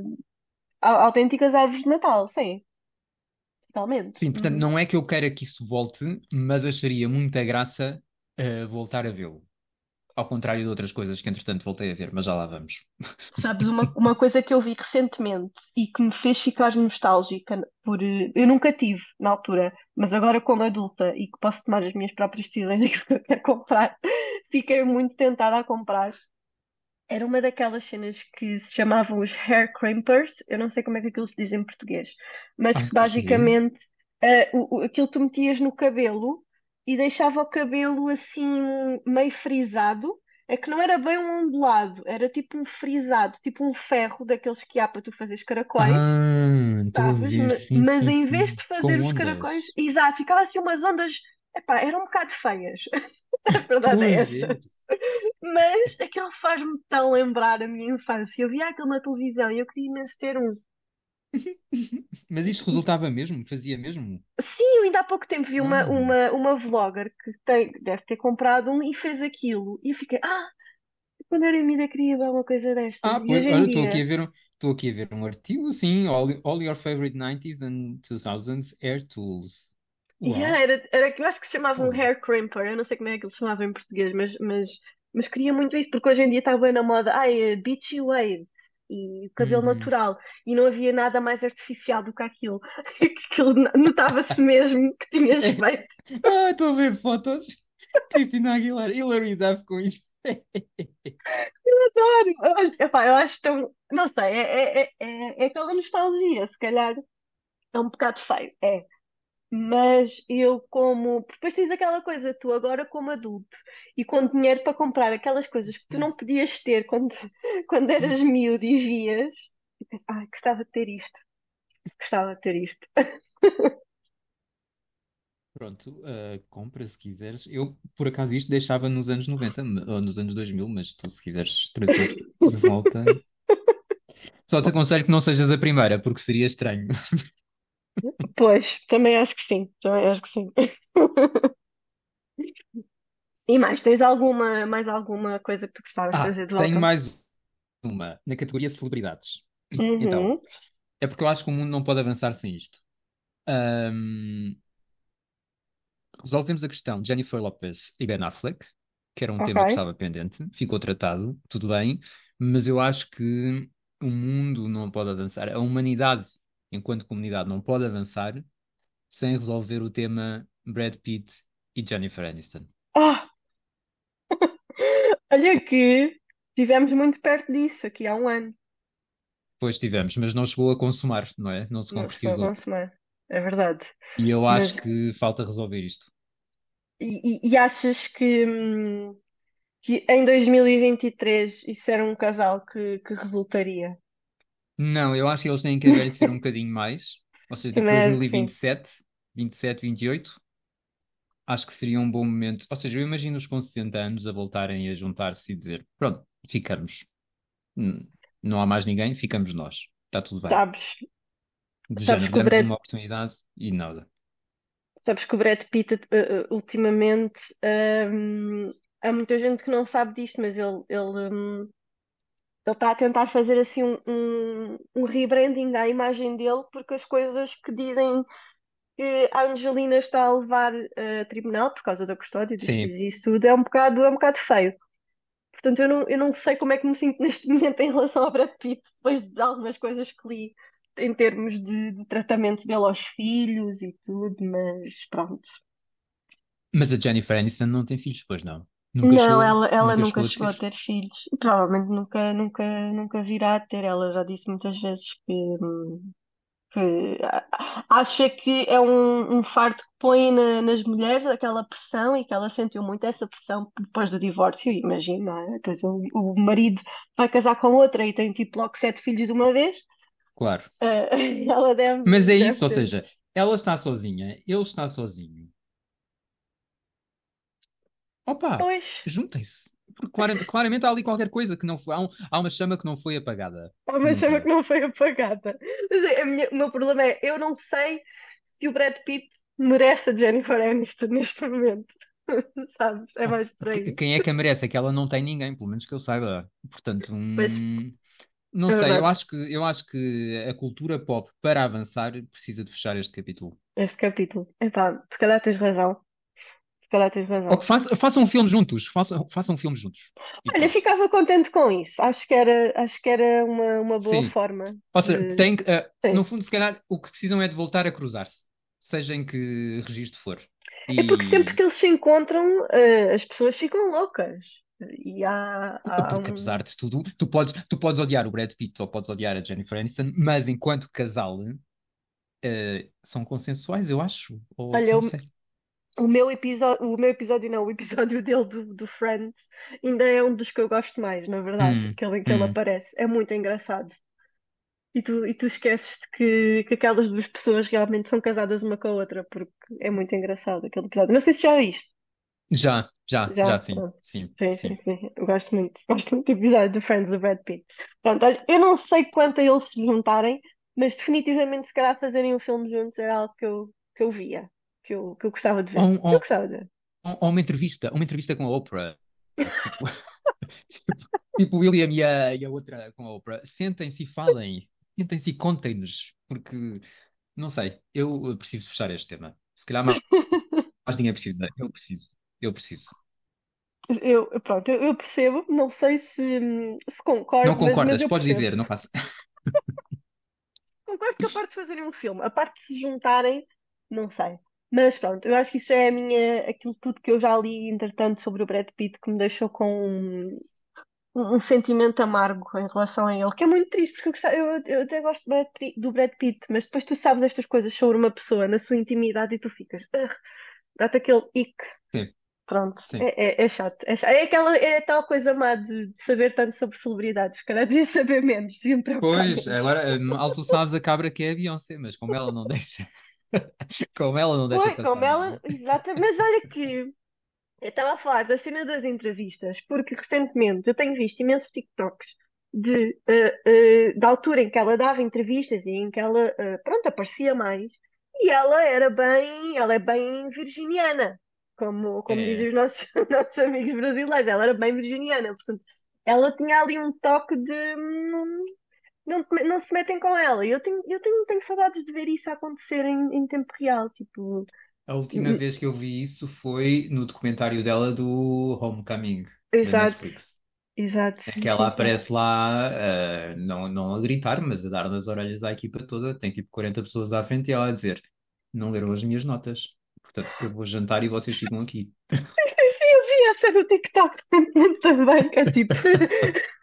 au- autênticas árvores de Natal, sim, totalmente. sim, portanto, Uhum. não é que eu queira que isso volte, mas acharia muita graça eh, voltar a vê-lo. Ao contrário de outras coisas que entretanto voltei a ver, mas já lá vamos. Sabes, uma, uma coisa que eu vi recentemente e que me fez ficar nostálgica por. eh, Eu nunca tive na altura, mas agora como adulta e que posso tomar as minhas próprias decisões daquilo que eu quero comprar, fiquei muito tentada a comprar. Era uma daquelas cenas que se chamavam os hair crimpers, eu não sei como é que aquilo se diz em português, mas que Ok. basicamente eh, o, o- aquilo tu metias no cabelo e deixava o cabelo assim meio frisado. É que não era bem um ondulado, era tipo um frisado, tipo um ferro daqueles que há para tu fazeres caracóis, Ah, sabes? sim, Mas sim, em vez sim. de fazer Com os caracóis, ondas. exato, ficava assim umas ondas, epá, eram um bocado feias. A verdade a é essa. Mas aquilo faz-me tão lembrar a minha infância. Eu via aquilo na televisão e eu queria imenso ter um. Mas isto resultava mesmo? Fazia mesmo? Sim, eu ainda há pouco tempo vi uma, Ah. uma, uma vlogger que tem, deve ter comprado um e fez aquilo. E eu fiquei, ah, quando era miúda queria ver uma coisa destas. Ah, pois, olha, estou aqui a ver, um- estou aqui a ver um artigo, sim, all, all your favorite 90s and 2000s air tools. Yeah, era, era eu acho que se chamava um hair crimper. Eu não sei como é que ele se chamava em português, mas, mas, mas queria muito isso, porque hoje em dia está bem na moda. Ai, é beachy wave. e cabelo Uhum. natural. E não havia nada mais artificial do que aquilo. Aquilo notava-se mesmo que tinhas feito. Ah, estou a ver fotos. Cristina Aguilar, Hilary Duff com isto. Adoro! Epá, eu acho tão. Não sei, é, é, é, é aquela nostalgia, se calhar é um bocado feio, é. Mas eu como. porque Depois tens aquela coisa, tu agora como adulto e com dinheiro para comprar aquelas coisas que tu não podias ter quando, quando eras miúdo e vias, e pensas, ai, gostava de ter isto, gostava de ter isto. Pronto, ah, compra se quiseres. Eu, por acaso, isto deixava nos anos 90 ou nos anos 2000, mas tu, se quiseres trazer de volta. Só te aconselho que não seja da primeira, porque seria estranho. Pois, também acho que sim, também acho que sim. E mais, tens alguma, mais alguma coisa que tu gostavas de Ah, trazer de tenho volta? mais uma, na categoria celebridades. Então, Uhum, é porque eu acho que o mundo não pode avançar sem isto. Ahm, resolvemos a questão de Jennifer Lopez e Ben Affleck, que era um tema que ok. estava pendente, ficou tratado, tudo bem, mas eu acho que o mundo não pode avançar, a humanidade, enquanto comunidade, não pode avançar sem resolver o tema Brad Pitt e Jennifer Aniston. Ah, olha que estivemos muito perto disso aqui há um ano. Pois tivemos, mas não chegou a consumar, não é? Não se Não chegou a concretizou. consumar, é verdade. E eu acho Mas, que falta resolver isto. e, e- e achas que, hum, que em 2023 isso era um casal que, que resultaria? Não, eu acho que eles têm que envelhecer um bocadinho mais, ou seja, que sim. 2027, 27, 28, acho que seria um bom momento. Ou seja, eu imagino-os com 60 anos a voltarem a juntar-se e dizer: pronto, ficamos. Hum, Não há mais ninguém, ficamos nós. Está tudo bem. Sabes, Do sabes género, demos Brad, uma oportunidade e nada. sabes que o Brad Pitt, uh, uh, ultimamente, hum, há muita gente que não sabe disto, mas ele, ele, hum, ele está a tentar fazer assim um, um, um rebranding à imagem dele, porque as coisas que dizem que a Angelina está a levar eh, a tribunal por causa da custódia Sim, e isso tudo é um bocado, é um bocado feio. Portanto, eu não, eu não sei como é que me sinto neste momento em relação ao Brad Pitt, depois de algumas coisas que li em termos de, de tratamento dele aos filhos e tudo, mas pronto. mas a Jennifer Aniston não tem filhos, pois não. Nunca Não, chegou, ela, ela nunca nunca chegou a chegou a ter. ter filhos. Provavelmente nunca, nunca, nunca virá a ter. Ela já disse muitas vezes que, que acha que é um, um fardo que põe na- nas mulheres aquela pressão e que ela sentiu muito essa pressão depois do divórcio, imagina, é? O, o marido vai casar com outra e tem tipo logo sete filhos de uma vez, Claro. eh, ela deve, Mas é deve isso, ou ter. seja, ela está sozinha, ele está sozinho. Opa, juntem-se. Porque clara- claramente há ali qualquer coisa que não foi. Há, um- há uma chama que não foi apagada. há uma chama que não foi apagada. É, minha- o meu problema é, eu não sei se o Brad Pitt merece a Jennifer Aniston neste momento, sabes? É mais por aí. Quem é que a merece? É que ela não tem ninguém, pelo menos que eu saiba. Portanto, hum, não é sei. Eu acho que, eu acho que a cultura pop, para avançar, precisa de fechar este capítulo. Este capítulo. Epá, se calhar tens razão. Calhar tens Ou que razão. façam, façam um filme juntos. Façam, façam um filme juntos. E Olha, pronto. ficava contente com isso. Acho que era, acho que era uma, uma boa Sim. forma Ou seja, de. tem eh, no fundo, se calhar, o que precisam é de voltar a cruzar-se, seja em que registro for. É porque sempre E que eles se encontram, eh, as pessoas ficam loucas. E há, há porque, um. apesar de tudo, tu podes, tu podes odiar o Brad Pitt ou podes odiar a Jennifer Aniston, mas enquanto casal, eh, são consensuais, eu acho. Ou Olha, não o, meu episódio, o meu episódio não, o episódio dele do, do Friends ainda é um dos que eu gosto mais, na verdade. Hum, Aquele em que ele hum. aparece. É muito engraçado. E tu, e tu esqueces que, que aquelas duas pessoas realmente são casadas uma com a outra, porque é muito engraçado aquele episódio. Não sei se já viste. Já, já, Já, já sim, Sim, sim, sim. sim. Eu gosto muito. Gosto muito do episódio do Friends do Brad Pitt. Pronto, olha, eu não sei quanto a eles se juntarem, mas definitivamente se calhar fazerem um filme juntos era algo que eu, que eu via, que eu, que eu gostava de ver. um- Eu ou- gostava de ver. ou uma entrevista, uma entrevista com a Oprah. Tipo, tipo o William e a, e a outra com a Oprah. Sentem-se e falem. Sentem-se e contem-nos. Porque, não sei, eu preciso fechar este tema. Se calhar mais, mais ninguém precisa. Eu preciso. Eu preciso. eu, pronto, eu, eu percebo, não sei se, se Não concordo, mas, mas concordas? eu Podes dizer, não faço. Concordo que a parte de fazerem um filme, a parte de se juntarem, não sei. Mas pronto, eu acho que isso é a minha, aquilo tudo que eu já li, entretanto, sobre o Brad Pitt, que me deixou com um, um sentimento amargo em relação a ele, que é muito triste, porque eu, gostava- eu, eu até gosto do Brad Pitt, do Brad Pitt, mas depois tu sabes estas coisas sobre uma pessoa na sua intimidade e tu ficas, dá-te aquele ick. Sim, Pronto, sim. é, é, é chato. É, chato. É aquela, é tal coisa má de, de saber tanto sobre celebridades. Se calhar devia saber menos, preocupar Pois, menos. agora, mal tu sabes a cabra que é a Beyoncé, mas como ela não deixa, como ela não deixa Foi, como passar ela, exato. Mas olha que eu estava a falar da cena das entrevistas, porque recentemente eu tenho visto imensos TikToks de, eh, eh, da altura em que ela dava entrevistas e em que ela, eh, pronto, aparecia mais. E ela era bem, ela é bem virginiana, como, como dizem É, os nossos, nossos amigos brasileiros. Ela era bem virginiana, portanto, ela tinha ali um toque de hum, não, não se metem com ela. Eu tenho, eu tenho, tenho saudades de ver isso acontecer em, em tempo real, tipo. a última hum, vez que eu vi isso foi no documentário dela do Homecoming, Exato, exato, É sim, que ela sim, aparece lá, eh, não, não a gritar, mas a dar nas orelhas à equipa toda. Tem tipo 40 pessoas à frente e ela a dizer: Não leram as minhas notas, portanto eu vou jantar e vocês ficam aqui. Sim, sim, eu vi essa no TikTok recentemente também, que é tipo.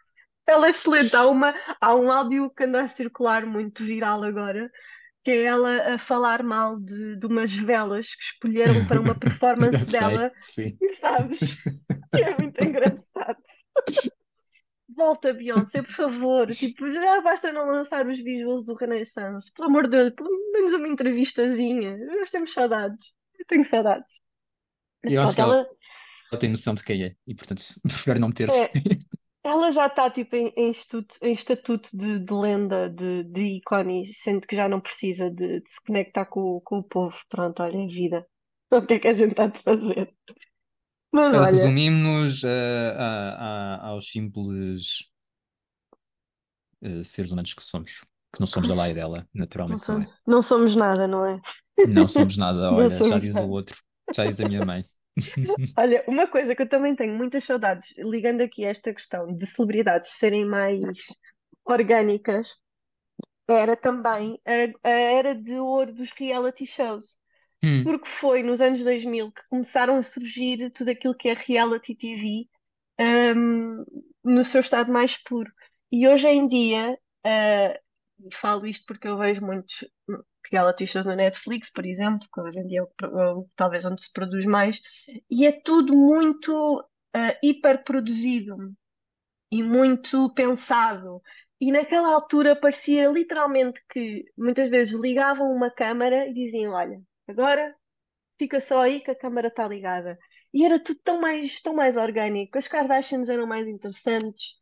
Ela é excelente. Há uma, há um áudio que anda a circular muito viral agora, que é ela a falar mal de, de umas velas que escolheram para uma performance sei, dela, sim. e sabes? É muito engraçado. Volta, Beyoncé, por favor. Tipo, já basta não lançar os visuals do Renaissance. Pelo amor de Deus, pelo menos uma entrevistazinha. Nós temos saudades. Eu tenho saudades. Mas Eu acho que ela, ela, tem noção de quem é e, portanto, prefere não meter-se. é, ela já está tipo, em, em estudo- em estatuto de, de lenda, de, de ícone, sendo que já não precisa de, de se conectar com, o- com o povo. Pronto, olha, é vida. O que é que a gente está de fazer? Mas olha, resumimos-nos uh, a- a- aos simples uh, seres humanos que somos, que não somos da e dela, não naturalmente não é. somos, não somos nada, não é? Não somos nada, olha, já somos diz o nada. outro, já diz a minha mãe. Olha, uma coisa que eu também tenho muitas saudades, ligando aqui a esta questão de celebridades serem mais orgânicas, era também a, a era de ouro dos reality shows. Hum, Porque foi nos anos 2000 que começaram a surgir tudo aquilo que é reality TV, hum, no seu estado mais puro. E hoje em dia, e falo isto porque eu vejo muitos reality shows na Netflix, por exemplo, que hoje em dia é é talvez onde se produz mais, e é tudo muito ah, hiperproduzido e muito pensado. E naquela altura parecia literalmente que muitas vezes ligavam uma câmara e diziam: Olha, agora fica só aí que a câmara está ligada. E era tudo tão mais, tão mais orgânico. As Kardashians eram mais interessantes,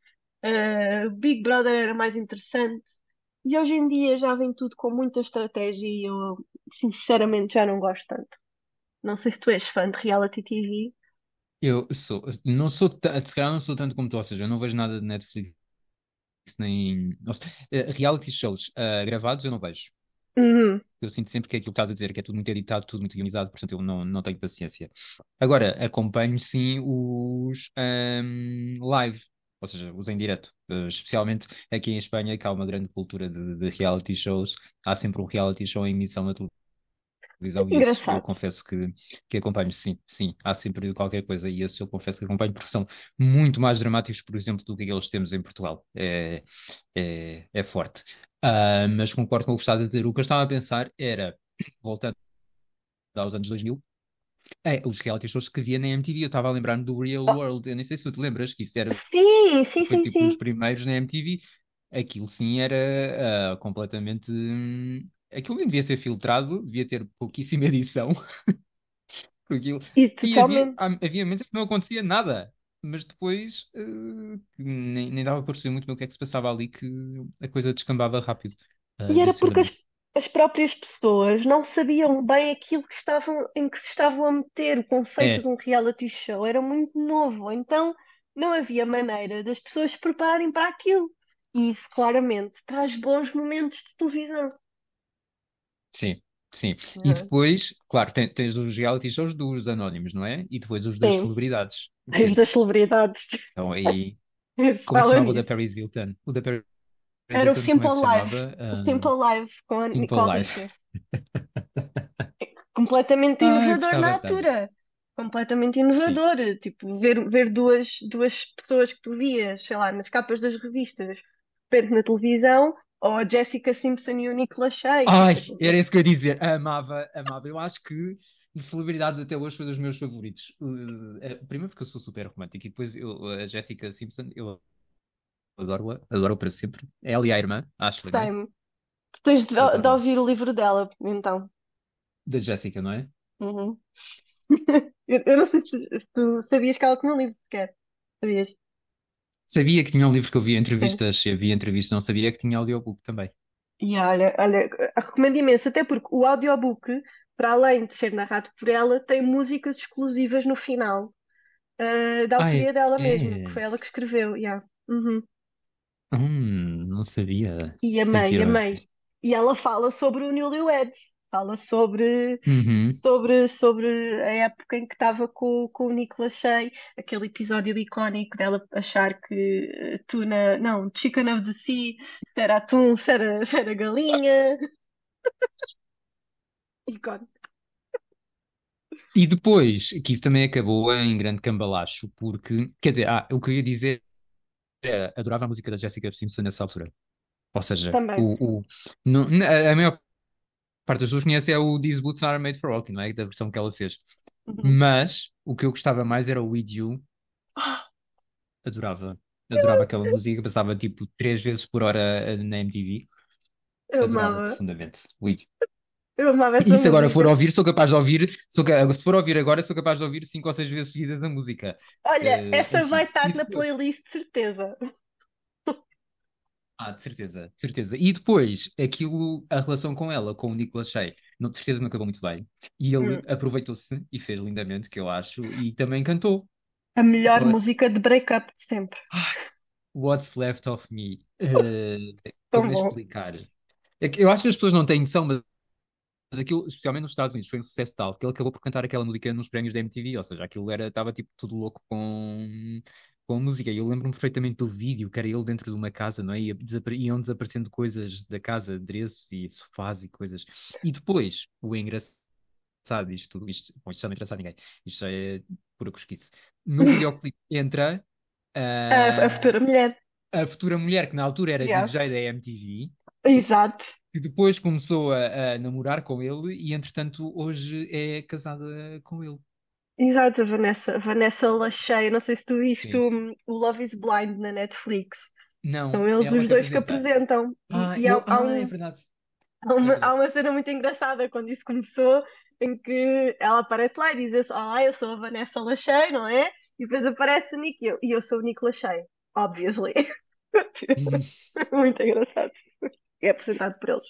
uh, Big Brother era mais interessante. E hoje em dia já vem tudo com muita estratégia e eu, sinceramente, já não gosto tanto. Não sei se tu és fã de reality TV. eu sou, não sou, se calhar não sou tanto como tu, ou seja, eu não vejo nada de Netflix nem. Nossa, uh, reality shows uh, gravados eu não vejo. Uhum, Eu sinto sempre que é aquilo que estás a dizer, que é tudo muito editado, tudo muito organizado, portanto eu não, não tenho paciência. Agora, acompanho sim os ahm, live, ou seja, os em direto. Eh, especialmente aqui em Espanha, que há uma grande cultura de, de reality shows. Há sempre um reality show em emissão na televisão e esses eu confesso que, que acompanho, sim, sim. Há sempre qualquer coisa e esses eu confesso que acompanho porque são muito mais dramáticos, por exemplo, do que aqueles que temos em Portugal. É, é, é forte. Ah, mas concordo com o que estás a dizer. O que eu estava a pensar era, voltando aos anos 2000, é, os reality shows que havia na MTV. Eu estava a lembrar-me do Real Oh, World. Eu nem sei se tu te lembras que isso era, sim, sim, foi sim, tipo sim. primeiros na MTV. Aquilo sim era ah, completamente. hum, aquilo nem devia ser filtrado, devia ter pouquíssima edição. Aquilo... E E havia, totalmente. há- havia momentos em que não acontecia nada. Mas depois ah, nem, nem dava para perceber muito bem o que é que se passava ali, que a coisa descambava rápido. Ah, E era porque as, as próprias pessoas não sabiam bem aquilo que estavam, em que se estavam a meter. O conceito de É, um reality show era muito novo, então não havia maneira das pessoas se prepararem para aquilo. E isso claramente traz bons momentos de televisão. sim. Sim. E Ah, depois, claro, tem- tens os reality shows dos anónimos, não é? E depois os das Sim, celebridades. as Que das celebridades. estão aí. Como é se chamava o da. Paris Hilton? O da Paris Era o é Simple? O Um, Simple Life com a Simple Nicole Life. Richie. Completamente Ai, inovador na altura. Completamente Sim. inovador. Tipo, ver, ver duas, duas pessoas que tu vias, sei lá, nas capas das revistas, repente na televisão, ou a Jessica Simpson e o Nicolas Shea. Ai, Tipo, era isso que eu ia dizer. Amava, amava. Eu acho que de celebridades até hoje foi dos meus favoritos. Uh, eh, primeiro porque eu sou super romântico e depois eu, a Jessica Simpson, eu adoro-a, adoro-a para sempre. Ela e a irmã, Ashley, não é? time. Tu tens de, de ouvir o livro dela, então. Da Jessica, não é? Uhum. Eu, eu não sei se, se tu sabias que ela tinha um livro sequer. Sabias? Sabia que tinha um livro que eu via entrevistas, eu via entrevistas, não sabia que tinha audiobook também. E olha, olha, recomendo imenso, até porque o audiobook, para além de ser narrado por ela, tem músicas exclusivas no final, ah, da Ai, autoria dela mesma, que é? foi ela que escreveu. Yeah. Uhum. Hum, não sabia. E amei, ir amei. ouvir. E ela fala sobre o Newlyweds, fala sobre, Uhum. sobre, sobre a época em que estava com, com o Nicolas Shea, aquele episódio icónico dela achar que eh, tuna, não, chicken of the sea, se era atum, se era, se era galinha. Icónico. E depois, que isso também acabou em grande cambalacho, porque, quer dizer, ah, eu ia dizer adorava a música da Jessica Simpson nessa altura. Ou seja, o, o, a a maior parte das pessoas conhece é o These Boots Are Made for Walking, não é? Da versão que ela fez. Uhum. Mas o que eu gostava mais era o With You, adorava. Adorava aquela música, passava tipo três vezes por hora eh, na MTV. Eu Adorava amava, profundamente. With You. Eu amava essa E se agora for música. ouvir, sou capaz de ouvir, sou se for ouvir agora, sou capaz de ouvir cinco ou seis vezes seguidas a música. Olha, Eh, essa vai enfim, e estar na playlist, de certeza. Ah, de certeza, de certeza. E depois, aquilo, a relação com ela, com o Nicolas Shea, não, de certeza não acabou muito bem. E ele Hum. aproveitou-se e fez lindamente, que eu acho, e também cantou. A melhor What- música de breakup de sempre. What's Left of Me. Tão como explicar? É eu acho que as pessoas não têm noção, mas mas aquilo, especialmente nos Estados Unidos, foi um sucesso tal que ele acabou por cantar aquela música nos prémios da MTV, ou seja, aquilo era, estava tipo tudo louco com, com a música. E eu lembro-me perfeitamente do vídeo, que era ele dentro de uma casa, não é? Ia desapare- iam desaparecendo coisas da casa, adereços e sofás e coisas. E depois, o engraçado disto tudo, isto, bom, isto já não interessa a ninguém, isto já é pura cosquice. No videoclipe entra A, a ah, futura mulher. a futura mulher, que na altura era Yeah. VJ da MTV, Exato. Que depois começou a, a namorar com ele e, entretanto, hoje é casada com ele. Exato, a Vanessa, Vanessa Lachey. Não sei se tu viste o, o Love is Blind na Netflix. Não, São eles ela os dois que apresenta. apresentam. E, Ah, e há, eu, há ah, é um, verdade. há É uma, há verdade. uma cena muito engraçada quando isso começou, em que ela aparece lá e diz: Olá, eu sou a Vanessa Lachey, não é? E depois aparece o Nick e eu, e eu sou o Nick Lachey, obviously. Muito engraçado. É apresentado por eles.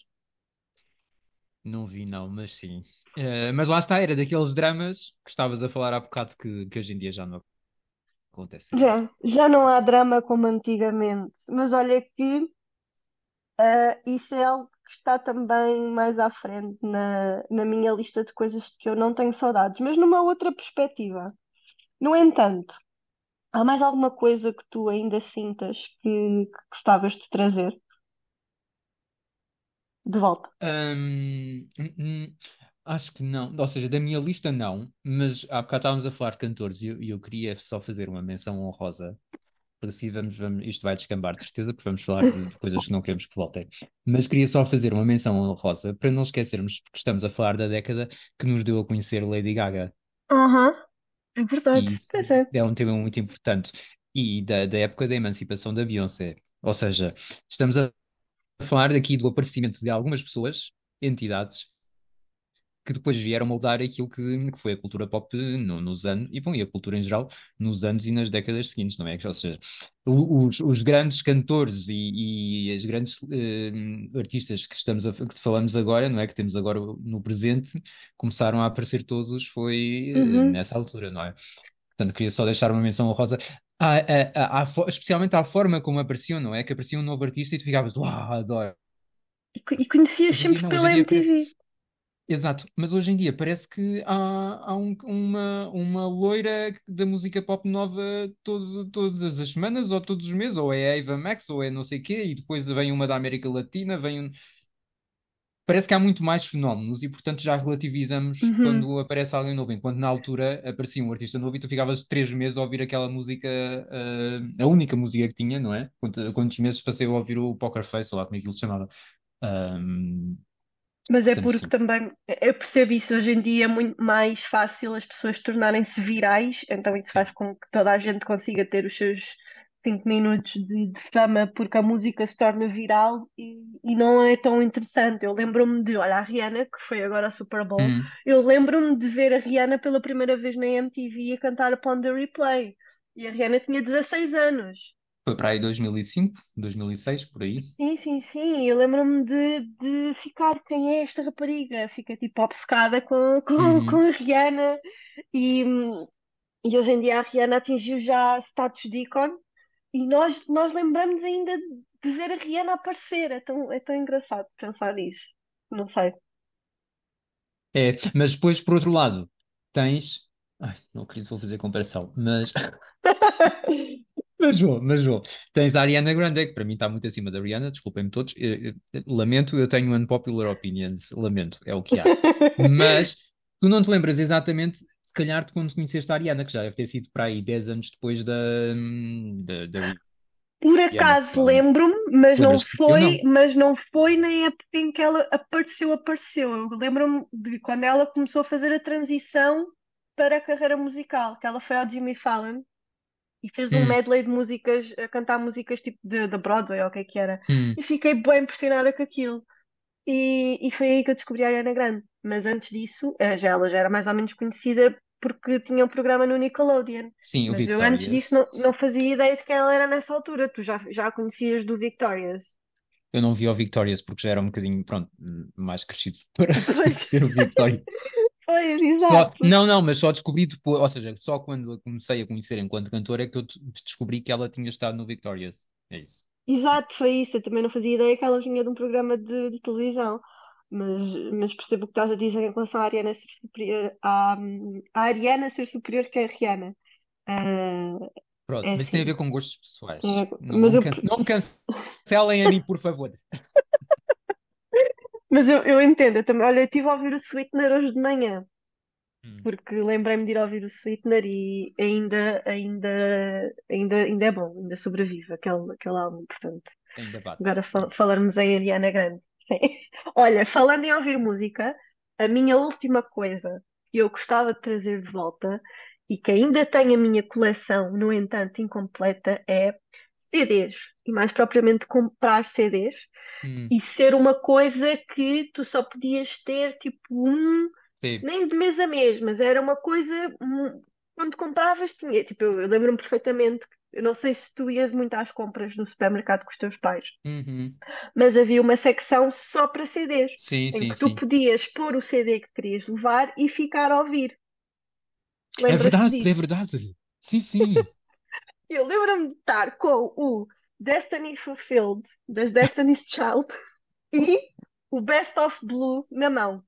Não vi, não, mas sim. Eh, mas lá está, era daqueles dramas que estavas a falar há bocado que, que hoje em dia já não é? Já, já não há drama como antigamente, mas olha que ah, isso é algo que está também mais à frente na, na minha lista de coisas de que eu não tenho saudades, mas numa outra perspectiva. No entanto, há mais alguma coisa que tu ainda sintas que, que gostavas de trazer de volta? Hum, hum, acho que não. Ou seja, da minha lista não, mas há bocado estávamos a falar de cantores e eu, eu queria só fazer uma menção honrosa porque assim vamos, vamos, isto vai descambar de certeza, porque vamos falar de, coisas que não queremos que voltem. Mas queria só fazer uma menção honrosa para não esquecermos que estamos a falar da década que nos deu a conhecer Lady Gaga. Aham, é verdade. Isso é. é um tema muito importante. E da, da época da emancipação da Beyoncé. Ou seja, estamos a falar aqui do aparecimento de algumas pessoas, entidades, que depois vieram moldar aquilo que, que foi a cultura pop no- nos anos, e bom, e a cultura em geral, nos anos e nas décadas seguintes, não é? Ou seja, os, os grandes cantores e, e as grandes eh, artistas que estamos a, que falamos agora, não é? Que temos agora no presente, começaram a aparecer todos, foi eh, Uhum. nessa altura, não é? Portanto, queria só deixar uma menção honrosa, à, à- à- à fo- especialmente à forma como apareciam, não é? Que aparecia um novo artista e tu ficavas, uau, adoro. E, co- e conhecias Hoje em dia sempre não, hoje pela parece MTV. Exato, mas hoje em dia parece que há, há um- uma, uma loira da música pop nova todo- todas as semanas ou todos os meses, ou é a Ava Max, ou é não sei quê, e depois vem uma da América Latina, vem um... Parece que há muito mais fenómenos e, portanto, já relativizamos Uhum. quando aparece alguém novo, enquanto na altura aparecia um artista novo e tu ficavas três meses a ouvir aquela música, ah, a única música que tinha, não é? Quanto- Quantos meses passei a ouvir o Poker Face, ou lá como é que ele se chamava. Ahm, Mas é porque sim. também eu percebo isso. Hoje em dia é muito mais fácil as pessoas tornarem-se virais, então isso faz Sim. com que toda a gente consiga ter os seus cinco minutos de, de fama porque a música se torna viral e, e não é tão interessante. Eu lembro-me de, olha, a Rihanna, que foi agora a Super Bowl, Hum. eu lembro-me de ver a Rihanna pela primeira vez na MTV a cantar Upon the Replay. E a Rihanna tinha 16 anos. Foi para aí 2005, 2006, por aí. Sim, sim, sim. Eu lembro-me de, de ficar, quem é esta rapariga? Fica tipo obcecada com, com, com Uhum. a Rihanna e, e hoje em dia a Rihanna atingiu já status de ícone e nós, nós lembramos ainda de ver a Rihanna aparecer. É tão, é tão engraçado pensar nisso. Não sei. É, mas depois, por outro lado, tens. Ai, não acredito que vou fazer comparação, mas. Mas vou, mas vou. Tens a Ariana Grande, que para mim está muito acima da Rihanna, desculpem-me todos. Eu- eu- lamento, eu tenho unpopular opinions, lamento, é o que há. Mas tu não te lembras exatamente, calhar, de quando conheceste a Ariana, que já deve ter sido para aí 10 anos depois da, da, da Por acaso lembro-me, mas não foi, não. mas não foi na época em que ela apareceu, apareceu. Eu lembro-me de quando ela começou a fazer a transição para a carreira musical, que ela foi ao Jimmy Fallon e fez um Hum, medley de músicas, a cantar músicas tipo de, de Broadway ou o que é que era. hum. E fiquei bem impressionada com aquilo. E, e foi aí que eu descobri a Ariana Grande. Mas antes disso, eh, já, ela já era mais ou menos conhecida porque tinha um programa no Nickelodeon. Sim, o Mas eu antes disso Victorious. não, não fazia ideia de quem ela era nessa altura. Tu já, já a conhecias do Victorious. Eu não vi o Victorious porque já era um bocadinho, pronto, mais crescido para, ver o Victorious. pois, Só, exato. não, não, mas só descobri depois, ou seja, só quando a comecei a conhecer enquanto cantora é que eu descobri que ela tinha estado no Victorious. É isso. Exato, foi isso. Eu também não fazia ideia que ela vinha de um programa de, de televisão. Mas, mas percebo o que estás a dizer em relação à Ariana ser superior, à, à Ariana ser superior que a Rihanna. Ah, Pronto, é mas isso tem a assim. ver com gostos pessoais. É, Não, não eu, cance- não me cancelem a mim, por favor. mas eu, eu entendo. Eu também, olha, eu estive a ouvir o Sweetener hoje de manhã, Hum, porque lembrei-me de ir ouvir o Sweetener e ainda, ainda, ainda, ainda é bom, ainda sobrevive aquele, aquele álbum, portanto. Agora fal falarmos em Ariana Grande. Sim. Olha, falando em ouvir música, a minha última coisa que eu gostava de trazer de volta e que ainda tem a minha coleção, no entanto, incompleta, é CDs. E mais propriamente comprar CDs Hum, e ser uma coisa que tu só podias ter tipo um, sim. nem de mês a mês, mas era uma coisa hum, quando compravas tinha, tipo, eu, eu lembro-me perfeitamente, eu não sei se tu ias muito às compras no supermercado com os teus pais, Uhum. mas havia uma secção só para CDs, Sim, em sim, que tu sim. podias pôr o CD que querias levar e ficar a ouvir. É verdade, é disso? verdade. Sim, sim. Eu lembro-me de estar com o Destiny Fulfilled das Destiny's Child e o Best of Blue na mão.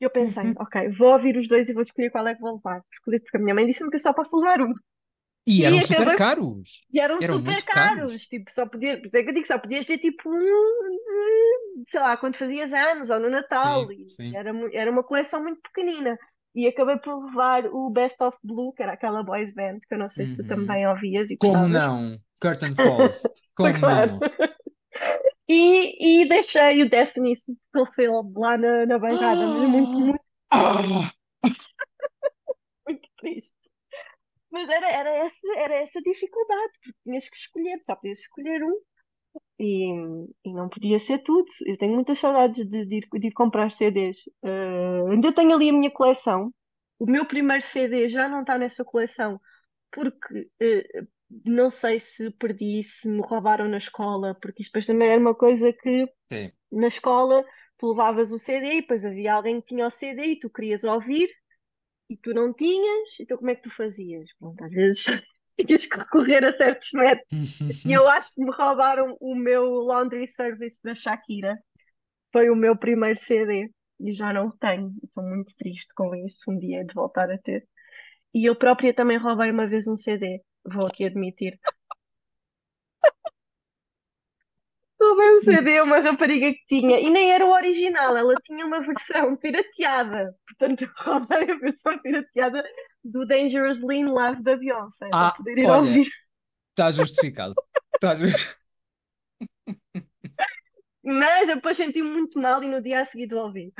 Eu pensei, Uhum. ok, vou ouvir os dois e vou escolher qual é que vou levar. Escolhi porque a minha mãe disse-me que eu só posso levar um. E E eram super caros. e eram Eram super caros. caros. Tipo, só podia, por isso é que eu digo, só podias ter tipo um, sei lá, quando fazias anos ou no Natal. Sim, sim. era, era uma coleção muito pequenina. E acabei por levar o Best of Blue, que era aquela boys band, que eu não sei se tu Uhum. também ouvias e Como não? Curtain Falls. Como claro. não? E, e deixei o Destiny Fulfilled lá na, na bancada, mas muito, muito, Ah! muito triste. Mas era, era essa, era essa dificuldade, porque tinhas que escolher, só podias escolher um e, e não podia ser tudo. Eu tenho muitas saudades de, de ir, de ir comprar CDs. Eh, ainda tenho ali a minha coleção. O meu primeiro CD já não está nessa coleção, porque eh, não sei se perdi, se me roubaram na escola, porque isto depois também era uma coisa que Sim. na escola tu levavas o CD e depois havia alguém que tinha o CD e tu querias ouvir e tu não tinhas, então como é que tu fazias? Pronto, às vezes tinhas que recorrer a certos métodos. E eu acho que me roubaram o meu Laundry Service da Shakira. Foi o meu primeiro CD. e já não o tenho. Estou muito triste com isso, um dia de voltar a ter. E eu própria também roubei uma vez um CD, vou aqui admitir. Roubei um CD a uma rapariga que tinha, e nem era o original, ela tinha uma versão pirateada. Portanto, roubei a versão pirateada do Dangerously in Love da Beyoncé, para Ah, poder ir olha, ouvir. está justificado. Está ju- Mas depois senti-me muito mal e no dia a seguir ouvi.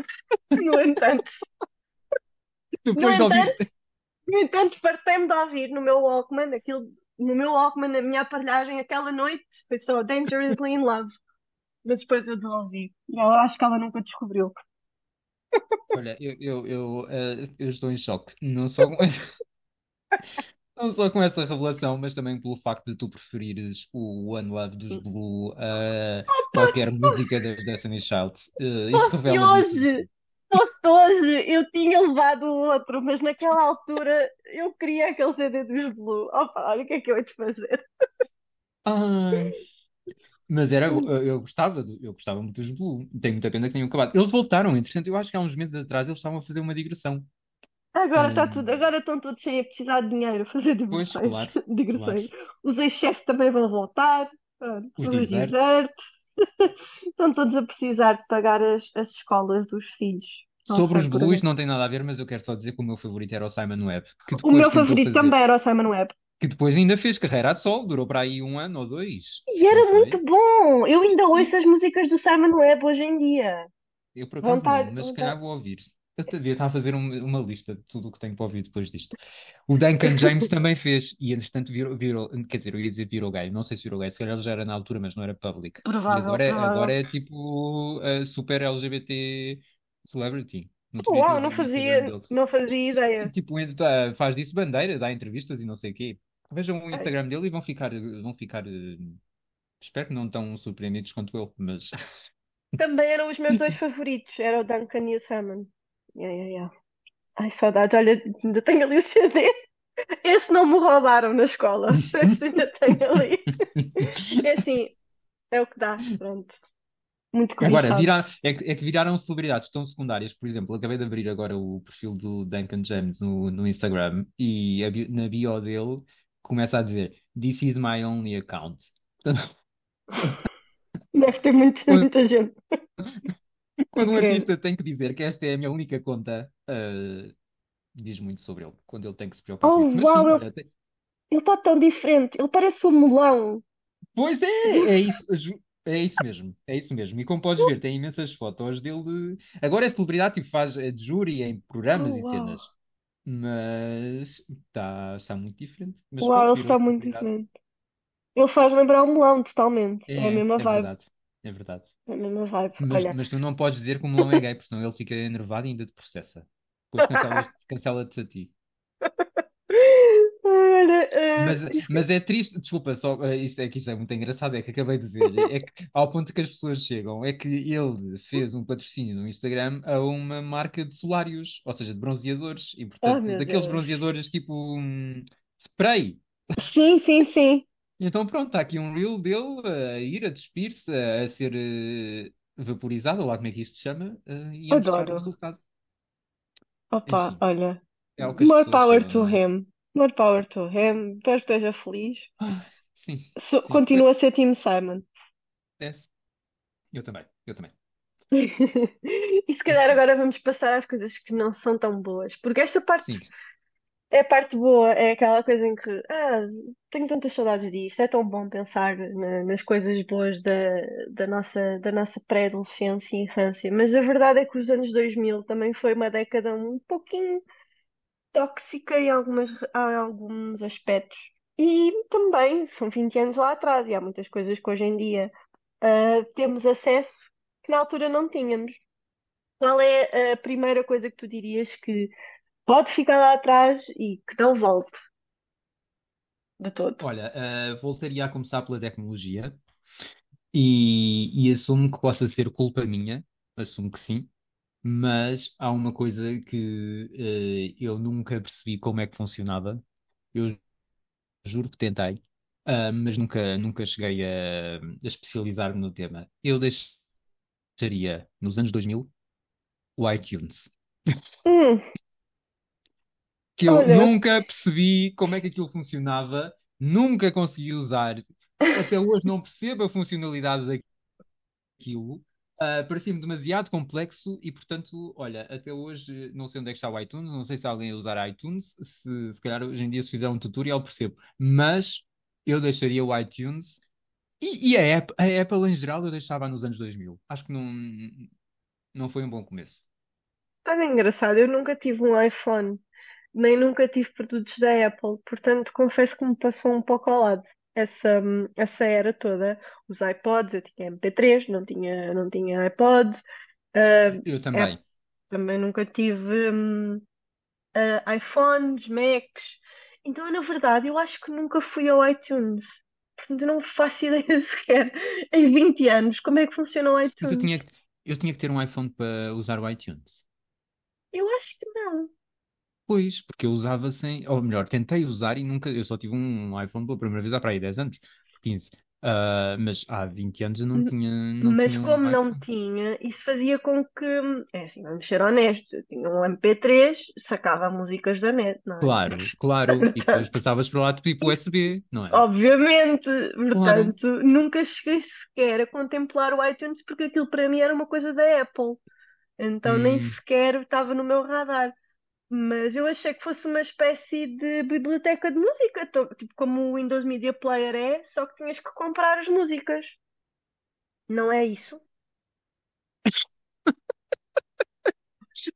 No entanto, no Depois de ouvir. entanto, no entanto, fartei-me de ouvir no meu Walkman, aquilo, no meu Walkman, na minha aparelhagem, aquela noite, foi só Dangerously in Love. Mas depois eu devolvi. E ela acho que ela nunca descobriu. Olha, eu, eu, eu, eh, eu estou em choque. Não só com essa, não só com essa revelação, mas também pelo facto de tu preferires o One Love dos Blue a qualquer música das Destiny's Child. Eh, isso revela hoje, se hoje eu tinha levado o outro, mas naquela altura eu queria aquele CD dos Blue. Opa, olha o que é que eu hei de fazer. Ai. Mas era, eu, gostava, eu gostava muito dos Blue. Tenho muita pena que tenham acabado. Eles voltaram, entretanto, eu acho que há uns meses atrás eles estavam a fazer uma digressão. Agora está tudo, Ah, agora estão todos sem a precisar de dinheiro, fazer pois, digressões. claro, claro. digressões. Os excessos também vão voltar. Pronto, Os os desertos. Estão todos a precisar de pagar as, as escolas dos filhos. Não Sobre os. Blues não tem nada a ver, mas eu quero só dizer que o meu favorito era o Simon Webb, que O meu favorito fazer, também era o Simon Webb. Que depois ainda fez carreira a solo, durou para aí um ano ou dois, E não era muito bom. Eu ainda ouço as músicas do Simon Webb hoje em dia. eu por acaso não, estar, mas vão se calhar vou ouvir. Eu devia estar a fazer um- uma lista de tudo o que tenho para ouvir depois disto. O Duncan James também fez, e entretanto virou, virou, quer dizer, eu ia dizer virou gay, não sei se virou gay, se calhar já era na altura, mas não era public. Provável, agora, é- agora provável. é tipo uh, super LGBT celebrity. Dia Uau, não fazia, não fazia ideia. tipo, tá- faz disso bandeira, dá entrevistas e não sei o quê. Vejam o Instagram dele e vão ficar, vão ficar, eh, espero que não tão surpreendidos quanto eu, mas Também eram os meus dois favoritos. Era o Duncan e o Simon. Yeah, yeah, yeah. Ai, saudades. Olha, ainda tenho ali o CD. Esse não me roubaram na escola. Esse ainda tenho ali. É assim, é o que dá. Pronto. Muito Agora, cobiçado. virar, é que, é que viraram celebridades tão secundárias. Por exemplo, acabei de abrir agora o perfil do Duncan James no, no Instagram e a bi- na bio dele começa a dizer This is my only account. Portanto, Deve ter muito, Quando, muita gente quando um artista tem que dizer que esta é a minha única conta, ah, diz muito sobre ele, quando ele tem que se preocupar com Oh, isso. Mas uau, sim, olha, tem- ele está tão diferente. Ele parece um melão. pois é, é isso, ju- é isso mesmo, é isso mesmo. E como podes ver, tem imensas fotos dele. Agora é celebridade, tipo, faz eh, de júri em programas Oh, e uau. cenas. Mas está, está muito diferente. Mas Uau, pronto, está muito celebridade. diferente. Ele faz lembrar um melão totalmente. É a É, mesma é vibe. verdade, é verdade. É a mesma vibe. Mas, Olha. mas tu não podes dizer que o melão é gay, porque senão ele fica enervado e ainda te processa. Depois cancelas- cancela-te a ti. Eh, Mas, mas é triste, desculpa, só, eh, isto é que isto é muito engraçado, é que acabei de ver, é que ao ponto que as pessoas chegam, é que ele fez um patrocínio no Instagram a uma marca de solários, ou seja, de bronzeadores, e oh portanto, meu daqueles Deus. bronzeadores tipo hum, spray. Sim, sim, sim. Então pronto, está aqui um reel dele a ir, a despir-se, a, ser eh, vaporizado, ou lá como é que isto se chama, eh, e a mostrar o Adoro. resultado. Opa, Enfim, olha. é More power chegam, to him. More power to him. Espero que esteja feliz. Ah, sim, So- sim, Continuo a ser Team Simon. acontece. Eu também, eu também. E se calhar agora vamos passar às coisas que não são tão boas. Porque esta parte sim. é a parte boa, é aquela coisa em que ah, tenho tantas saudades disto, é tão bom pensar na- nas coisas boas da, da nossa, da nossa pré-adolescência e infância. Mas a verdade é que os anos 2000 também foi uma década um pouquinho tóxica em algumas, alguns aspectos. E também são 20 anos lá atrás e há muitas coisas que hoje em dia ah, temos acesso que na altura não tínhamos. Qual é a primeira coisa que tu dirias que pode ficar lá atrás e que não volte de todo? Olha, eh, voltaria a começar pela tecnologia e, e assumo que possa ser culpa minha, assumo que sim, mas há uma coisa que eh, eu nunca percebi como é que funcionava. Eu juro que tentei, ah, mas nunca, nunca cheguei a, a especializar-me no tema. Eu deixaria nos anos 2000 o iTunes. Hum, Que eu olha, nunca percebi como é que aquilo funcionava, nunca consegui usar. Até hoje não percebo a funcionalidade daquilo. Ah, parecia-me demasiado complexo e, portanto, olha, até hoje não sei onde é que está o iTunes, não sei se alguém a usar iTunes, se, se calhar hoje em dia se fizer um tutorial percebo, mas eu deixaria o iTunes e, e a Apple, a Apple em geral eu deixava nos anos 2000. Acho que não, não foi um bom começo. olha, engraçado, eu nunca tive um iPhone, nem nunca tive produtos da Apple, portanto confesso que me passou um pouco ao lado essa, essa era toda. Os iPods, eu tinha MP3, não tinha, não tinha iPods, ah, Eu Apple também. também nunca tive hum, ah, iPhones, Macs, então na verdade eu acho que nunca fui ao iTunes. Portanto, eu não faço ideia sequer em 20 anos como é que funciona o Mas eu iTunes. tinha que, eu tinha que ter um iPhone para usar o iTunes. Eu acho que não. Pois, porque eu usava sem, ou melhor, tentei usar e nunca, eu só tive um iPhone pela primeira vez há para aí 10 anos, 15. Ah, mas há 20 anos eu não tinha, não Mas tinha um como não iPhone. tinha, isso fazia com que, é assim, vamos ser honestos, eu tinha um MP3, sacava músicas da net, não é? Claro, claro. E depois passavas para lá tipo USB, não é? obviamente, Claro. portanto, nunca cheguei sequer a contemplar o iTunes porque aquilo para mim era uma coisa da Apple, então nem Hum, sequer estava no meu radar. Mas eu achei que fosse uma espécie de biblioteca de música, tipo como o Windows Media Player é, só que tinhas que comprar as músicas, não é isso?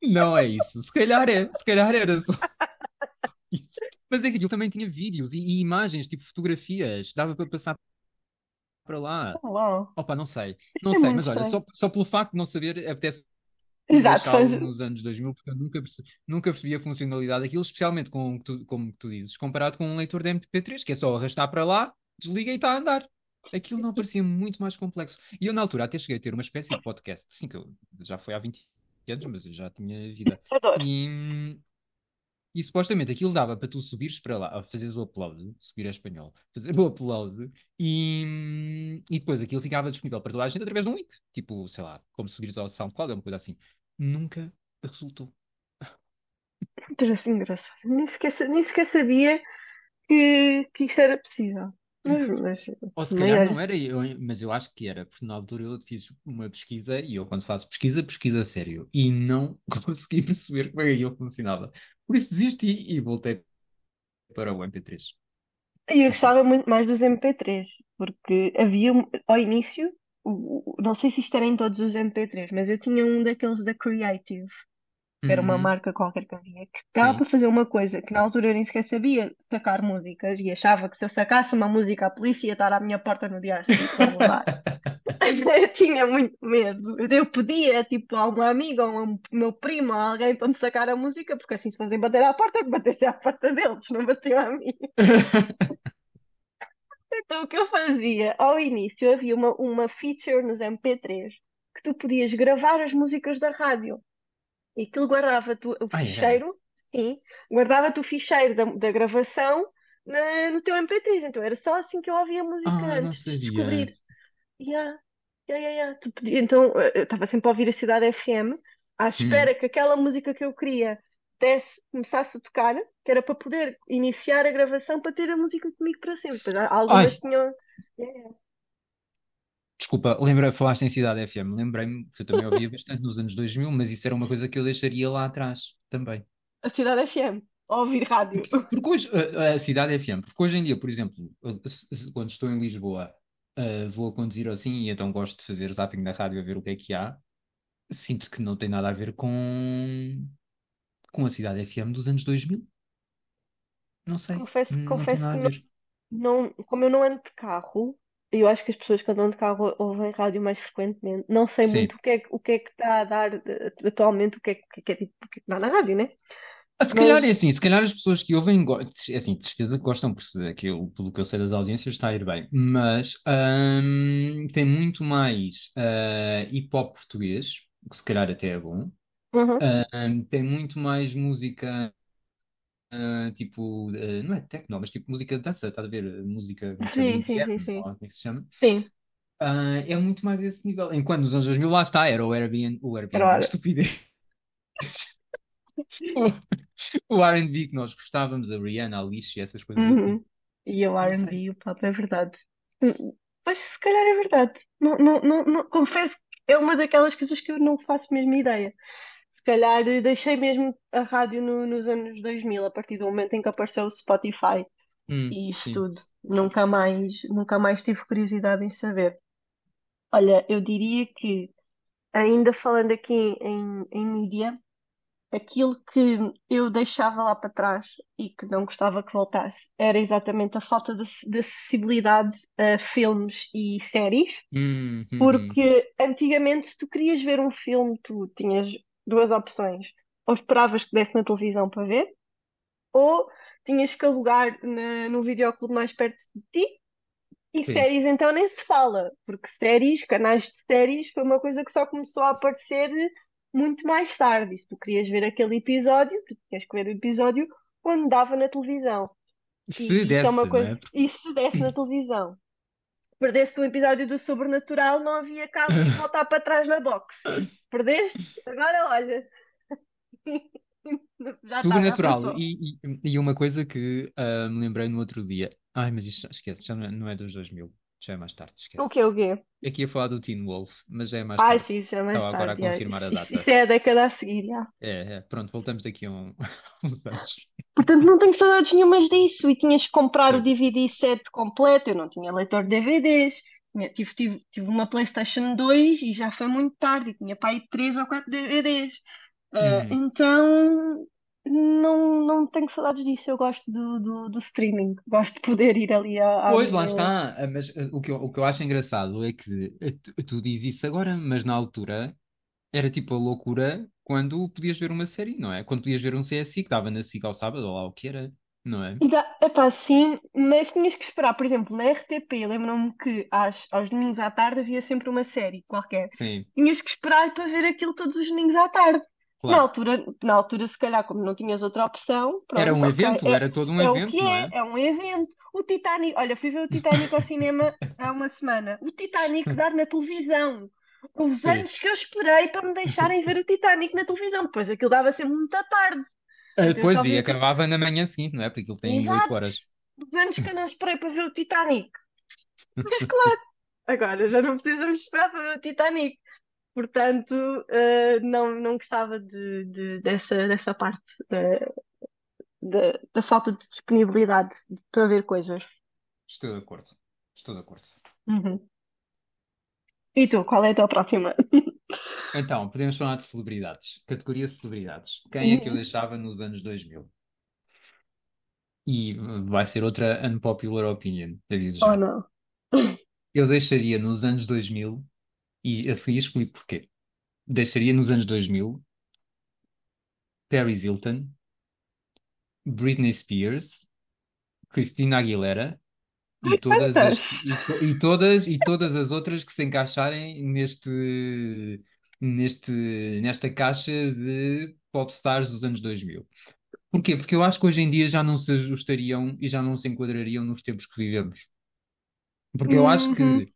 não é isso. Se calhar é, se calhar era só isso. Mas é que aquilo também tinha vídeos e, e imagens, tipo fotografias, dava para passar para lá. Uau. Opa, não sei, não é sei, mas olha, só, só pelo facto de não saber, apetece Exato, faz... nos anos 2000, porque eu nunca percebi, nunca percebi a funcionalidade daquilo, especialmente com, tu- como tu dizes, comparado com um leitor de MP3, que é só arrastar para lá, desliga e está a andar. Aquilo não parecia muito mais complexo. E eu, na altura, até cheguei a ter uma espécie de podcast, sim, que eu, já foi há 20 anos, mas eu já tinha vida. adoro. E, e supostamente aquilo dava para tu subires para lá, fazeres o upload, subir a espanhol, fazer o upload, e, e depois aquilo ficava disponível para toda a gente através de um link. Tipo, sei lá, como subires ao SoundCloud, uma coisa assim. Nunca resultou. Muito assim, engraçado. Nem sequer, sa- nem sequer sabia que, que isso era possível. Mas, mas Ou se calhar não era, eu- mas eu acho que era, porque na altura eu fiz uma pesquisa, e eu quando faço pesquisa, pesquisa a sério, e não consegui perceber como é que aquilo funcionava. Por isso desisti e voltei para o MP3. eu Mas sim. gostava muito mais dos MP3, porque havia um- ao início, o- não sei se isto era em todos os MP3, mas eu tinha um daqueles da Creative. que era uma Uhum, marca qualquer que havia, que dava para fazer uma coisa que na altura eu nem sequer sabia sacar músicas e achava que se eu sacasse uma música a polícia ia estar à minha porta no dia a seguir para levar. Eu tinha muito medo. Eu pedia, tipo, a um amigo, ou a um meu primo, ou alguém para me sacar a música, porque assim se fazem bater à porta, que batesse à porta deles, não bateu a mim. Então o que eu fazia? Ao início havia uma, uma feature nos MP3 que tu podias gravar as músicas da rádio. E aquilo guardava-te o o era? ficheiro, sim, guardava-te o ficheiro da, da gravação na- no teu MP3. Então era só assim que eu ouvia a música Ah, antes de descobrir. Yeah, yeah, yeah, yeah. Então eh, eu estava sempre a ouvir a Cidade FM, à Hum. espera que aquela música que eu queria desse, começasse a tocar, que era para poder iniciar a gravação para ter a música comigo para sempre. Algumas Ai, tinham. Yeah, yeah. desculpa, lembra, falaste em Cidade FM. Lembrei-me que eu também ouvia bastante nos anos 2000, mas isso era uma coisa que eu deixaria lá atrás também. A Cidade FM, ouvir rádio. Porque, hoje, a, a Cidade FM, porque hoje em dia, por exemplo, quando estou em Lisboa, ah, vou a conduzir assim e então gosto de fazer zapping na rádio a ver o que é que há, sinto que não tem nada a ver com, com a Cidade FM dos anos 2000. Não sei, Confesso, não confesso que não, não, como eu não ando de carro, eu acho que as pessoas que andam de carro ouvem rádio mais frequentemente. Não sei Sim. muito o que é, que- o que é que está a dar eh, atualmente, o que é, que que é, que é que é na rádio, né? Ah, se calhar é Mas, assim, se calhar as pessoas que ouvem, é assim, de certeza que gostam, por se- aquilo, pelo que eu sei das audiências, está a ir bem, mas hum, tem muito mais ah, hip hop português, que se calhar até é bom, uhum. Hum, tem muito mais música, ah, tipo, ah, não é techno, mas tipo música de dança, estás a ver? Música, se chama? Sim, sim, sim, sim. como é que se chama? Sim. Ah, é muito mais esse nível. Enquanto nos anos 2000 lá está, era o Airbnb, o Airbnb, Era, estupidez. O, R&B que nós gostávamos, a Rihanna, a Alicia, essas coisas assim. Uhum. E o R&B e o pop, é verdade. Hum, Pois se calhar é verdade. Não, não, não, não- confesso que é uma daquelas coisas que eu não faço mesmo ideia. Se calhar deixei mesmo a rádio no- nos anos 2000, a partir do momento em que apareceu o Spotify Hum, e isso sim. tudo. Nunca mais, nunca mais tive curiosidade em saber. Olha, eu diria que, ainda falando aqui em, em mídia, aquilo que eu deixava lá para trás e que não gostava que voltasse era exatamente a falta de, de acessibilidade a filmes e séries, Hum, uhum. porque antigamente, se tu querias ver um filme, tu tinhas duas opções. Ou esperavas que desse na televisão para ver, ou tinhas que alugar na, no videoclube mais perto de ti. E Sim. séries então nem se fala, porque séries, canais de séries, foi uma coisa que só começou a aparecer muito mais tarde. E se tu querias ver aquele episódio, tu tinhas que ver o episódio quando dava na televisão. Se E isso é desse, não coisa. é? E se desse na televisão? Perdeste um episódio do Sobrenatural, não havia cá voltar para trás na box. Perdeste? Agora olha. Já está, já Sobrenatural. passou. E, e, e uma coisa que ah, me lembrei no outro dia. Ai, mas isto, esquece, já não é, não é dos 2000. Já é mais tarde, O esquece. quê, o quê? Aqui a falar do Teen Wolf, mas já é mais Ai, tarde. sim, isso é mais Estava agora a tarde. já. confirmar a Isso, isso- data. isso é a década a seguir, já. É, é, pronto, voltamos daqui a um- uns anos. Portanto, não tenho saudades nenhumas disso. E tinhas que comprar o Sim. DVD set completo. Eu não tinha leitor de DVDs. Tive, tive, tive uma PlayStation 2 e já foi muito tarde. E tinha para aí 3 ou 4 DVDs. Ah, Uhum. então, não, não tenho saudades disso. Eu gosto do, do, do streaming. Gosto de poder ir ali à, à Pois, lá está. Ah, Mas ah, o que eu, o que eu acho engraçado é que ah, tu, dizes isso agora, mas na altura era tipo a loucura quando podias ver uma série, não é? Quando podias ver um CSI que dava na SIC ao sábado, ou lá o que era, não é? Dá- Epá, sim, mas tinhas que esperar. Por exemplo, na RTP, lembro-me que às, aos domingos à tarde havia sempre uma série qualquer. Sim, Tinhas que esperar para ver aquilo todos os domingos à tarde. Na claro. altura, na altura, se calhar, como não tinhas outra opção, Era pronto, um ok, evento, é, era todo um é o que evento, não é, é? é um evento. O Titanic, olha, fui ver o Titanic ao cinema há uma semana. O Titanic dar na televisão. Os Sim. anos que eu esperei para me deixarem ver o Titanic na televisão. Depois aquilo dava sempre muito à tarde. Ah, eu Pois, só vi e acabava na manhã seguinte, não é? Porque ele tem Exato! horas. Os anos que eu não esperei para ver o Titanic. Mas claro, agora já não precisamos esperar para ver o Titanic. Portanto, eh, não, não gostava de, de- dessa, dessa parte da, da, da falta de disponibilidade para ver coisas. Estou de acordo. Estou de acordo. Uhum. E tu, qual é a tua próxima? Então, podemos falar de celebridades. Categoria celebridades. Quem é que eu deixava nos anos 2000? E uh, vai ser outra unpopular opinion, aviso Oh já. não. Eu deixaria nos anos 2000, e a seguir explico porquê. Deixaria nos anos 2000 Paris Hilton, Britney Spears, Christina Aguilera e todas as, e, e todas, e todas as outras que se encaixarem neste, neste, nesta caixa de popstars dos anos 2000. Porquê? Porque eu acho que hoje em dia já não se ajustariam e já não se enquadrariam nos tempos que vivemos. Porque eu acho Uhum. que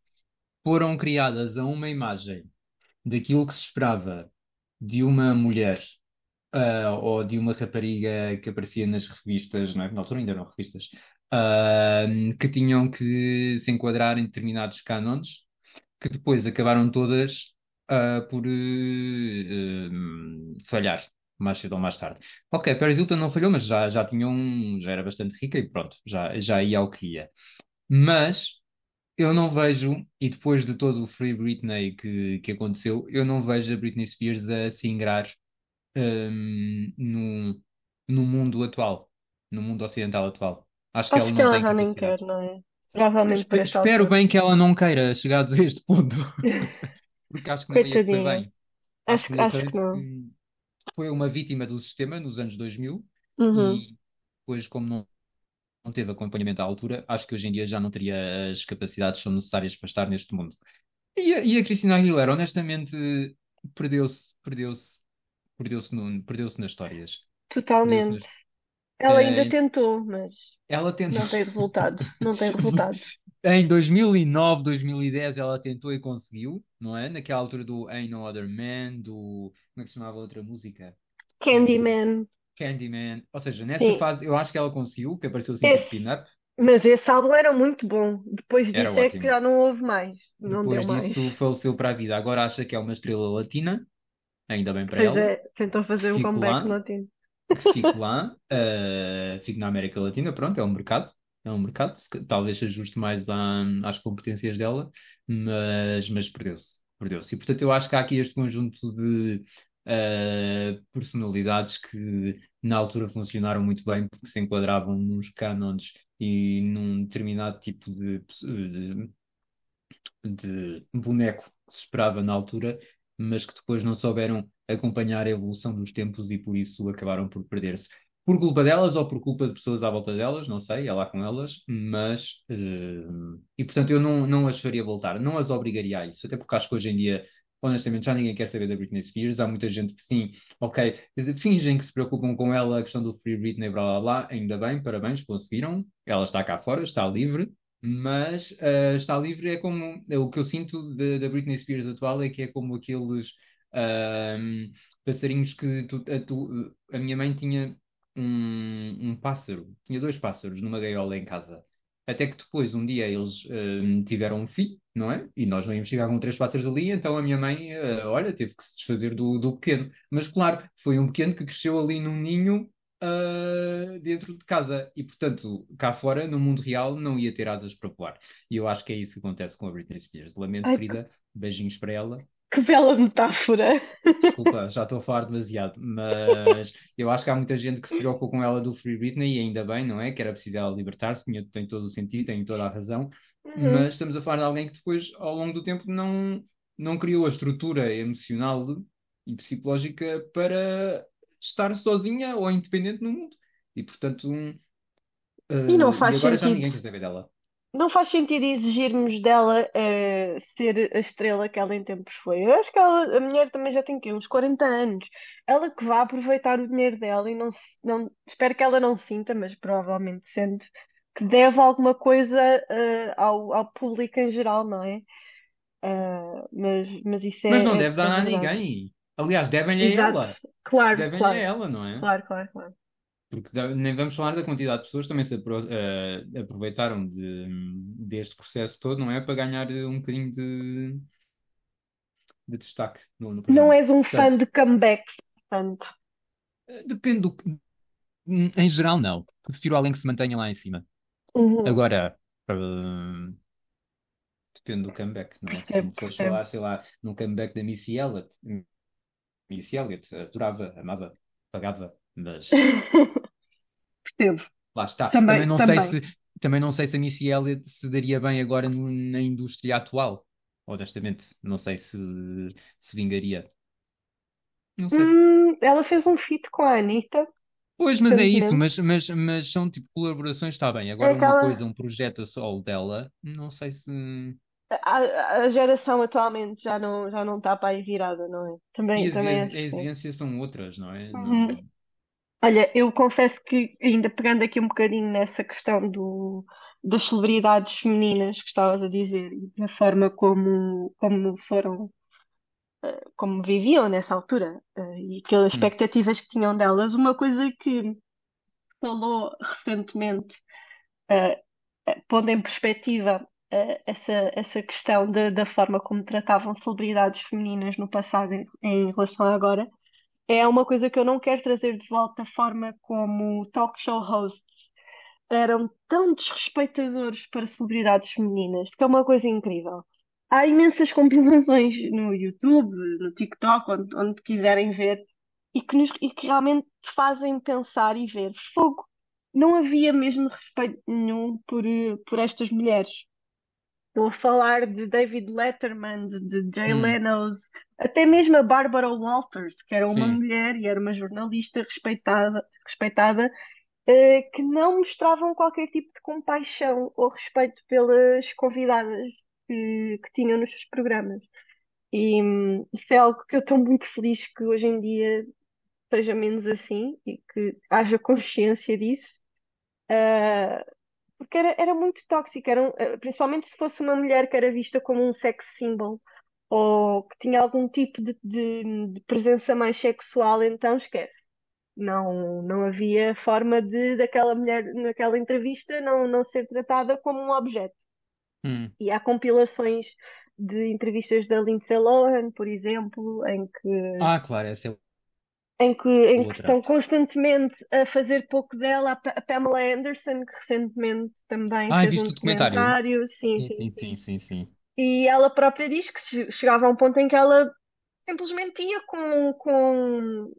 foram criadas a uma imagem daquilo que se esperava de uma mulher ah, ou de uma rapariga que aparecia nas revistas, não é? Na altura ainda eram revistas, ah, que tinham que se enquadrar em determinados cânones, que depois acabaram todas ah, por falhar, mais cedo ou mais tarde. Ok, Paris Hilton não falhou, mas já, já tinha um, já era bastante rica e pronto, já, já ia ao que ia. Mas eu não vejo, e depois de todo o Free Britney que, que aconteceu, eu não vejo a Britney Spears a se ingrar hum, no, no mundo atual, no mundo ocidental atual. Acho que ela Acho que não ela já nem quer, não é? Provavelmente por esta espero altura. bem que ela não queira chegar a este ponto, porque acho que não ia correr bem. Acho Acho, acho que não. porque foi uma vítima do sistema nos anos 2000 Uhum. e depois, como não, não teve acompanhamento à altura, acho que hoje em dia já não teria as capacidades que são necessárias para estar neste mundo. E a, e a Cristina Aguilera, honestamente, perdeu-se, perdeu-se, perdeu-se perdeu-se nas histórias. Totalmente. nas... Ela ainda Eh, tentou, mas ela tenta. não tem resultado. Não tem resultado. Em 2009, 2010 ela tentou e conseguiu, não é? Naquela altura do Ain't No Other Man, do... Como é que se chamava a outra música? Candyman, Candyman. Ou seja, nessa sim. fase eu acho que ela conseguiu, que apareceu assim tipo Esse, pin-up. mas esse álbum era muito bom. Depois Era disso é que ótimo. já não houve mais. Não deu Depois disso mais. faleceu para a vida. Agora acha que é uma estrela latina, ainda bem para Pois ela. é, tentou Que fazer um comeback lá. latino. que fique lá, eh, fique na América Latina, pronto, é um mercado, é um mercado, talvez se ajuste mais à- às competências dela, mas, mas perdeu-se, perdeu-se. E portanto eu acho que há aqui este conjunto de eh, personalidades que na altura funcionaram muito bem porque se enquadravam nos cânones e num determinado tipo de, de de boneco que se esperava na altura, mas que depois não souberam acompanhar a evolução dos tempos e por isso acabaram por perder-se. Por culpa delas ou por culpa de pessoas à volta delas, não sei, é lá com elas, mas. eh, e portanto eu não, não as faria voltar, não as obrigaria a isso, até porque acho que hoje em dia. Honestamente, já ninguém quer saber da Britney Spears. Há muita gente que, sim, ok, fingem que se preocupam com ela, a questão do Free Britney, blá blá blá. Ainda bem, parabéns, conseguiram. Ela está cá fora, está livre mas ah, está livre é como é o que eu sinto da Britney Spears atual é que é como aqueles ahm, passarinhos que tu- a, tu- a minha mãe tinha um, um pássaro, tinha dois pássaros numa gaiola em casa. Até que depois, um dia, eles ahm, tiveram um filho, não é? E nós não íamos chegar com três pássaros ali, então a minha mãe, ah, olha, teve que se desfazer do, do pequeno. Mas claro, foi um pequeno que cresceu ali num ninho uh, dentro de casa. E, portanto, cá fora, no mundo real, não ia ter asas para voar. E eu acho que é isso que acontece com a Britney Spears. Lamento, Ai, que, querida, beijinhos para ela. Que bela metáfora. Desculpa, já estou a falar demasiado, mas eu acho que há muita gente que se preocupa com ela do Free Britney e ainda bem, não é? Que era preciso ela libertar-se, tem todo o sentido, tem toda a razão, Uhum. mas estamos a falar de alguém que depois, ao longo do tempo, não, não criou a estrutura emocional e psicológica para estar sozinha ou independente no mundo. E portanto, um, E não eh, e faz agora já sentido ninguém quer saber dela. Não faz sentido exigirmos dela eh, ser a estrela que ela em tempos foi. Eu acho que ela- a mulher também já tem quê? uns 40 anos. Ela que vai aproveitar o dinheiro dela e não, não espero que ela não sinta, mas provavelmente sente que deve alguma coisa eh, ao, ao público em geral, não é? Ah, mas, mas isso Mas não é, é, deve dar é a ninguém. Aliás, devem-lhe a ela. claro, Devem-lhe a claro, ela, não é? claro, claro, claro. Porque nem vamos falar da quantidade de pessoas que também se apro- eh, aproveitaram de, deste processo todo, não é? Para ganhar eh, um bocadinho de, de destaque no, no Não és um fã Portanto, de comebacks, portanto. eh, depende do que. Em geral, não. Prefiro alguém que se mantenha lá em cima. Uhum, Agora, eh, depende do comeback, não é? Se me fores falar, sei lá, num comeback da Missy Elliott, Missy Elliott, adorava, amava, pagava, mas Percebo. lá está. Também Também, não sei também. se, também não sei se a Missy Elliott se daria bem agora no- na indústria atual. Honestamente, não sei se, se vingaria. Não sei. Hum, ela fez um feat com a Anitta Pois, mas é isso, mas, mas, mas são tipo colaborações, está bem. É Agora uma aquela. coisa, um projeto a solo dela, não sei se. A, a geração atualmente já não, já não está para aí virada, não é? E Também, as, também as, acho que as sim. exigências são outras, não é? Uhum. Olha, eu confesso que, ainda pegando aqui um bocadinho nessa questão do, das celebridades femininas que estavas a dizer e da forma como, como foram, como viviam nessa altura, eh, e aquelas Hum, expectativas que tinham delas, uma coisa que falou recentemente eh, pondo em perspectiva eh, essa, essa questão da da forma como tratavam celebridades femininas no passado em, em relação a agora, é uma coisa que eu não quero trazer de volta a forma como talk show hosts eram tão desrespeitadores para celebridades femininas, porque é uma coisa incrível. Há imensas compilações no YouTube, no TikTok, onde, onde quiserem ver, e que, nos- e que realmente fazem pensar e ver. Fogo! Não havia mesmo respeito nenhum por, eh, por estas mulheres. Estou a falar de David Letterman, de Jay hum, Leno, até mesmo a Barbara Walters, que era uma sim. mulher e era uma jornalista respeitada, respeitada eh, que não mostravam qualquer tipo de compaixão ou respeito pelas convidadas que, que tinham nos seus programas. E hum, isso é algo que eu estou muito feliz que hoje em dia seja menos assim e que haja consciência disso, porque era, era muito tóxico, era um- eh, principalmente se fosse uma mulher que era vista como um sex symbol ou que tinha algum tipo de, de, de presença mais sexual, então esquece. Não, não havia forma de daquela mulher naquela entrevista não, não ser tratada como um objeto. Hum. E há compilações de entrevistas da Lindsay Lohan, por exemplo, em que Ah, claro, essa é em que, em que estão constantemente a fazer pouco dela. A Pa- a Pamela Anderson, que recentemente também Ah, fez um documentário? documentário, sim, Sim, sim, sim, sim, sim. E ela própria diz que che- chegava a um ponto em que ela simplesmente ia com, com,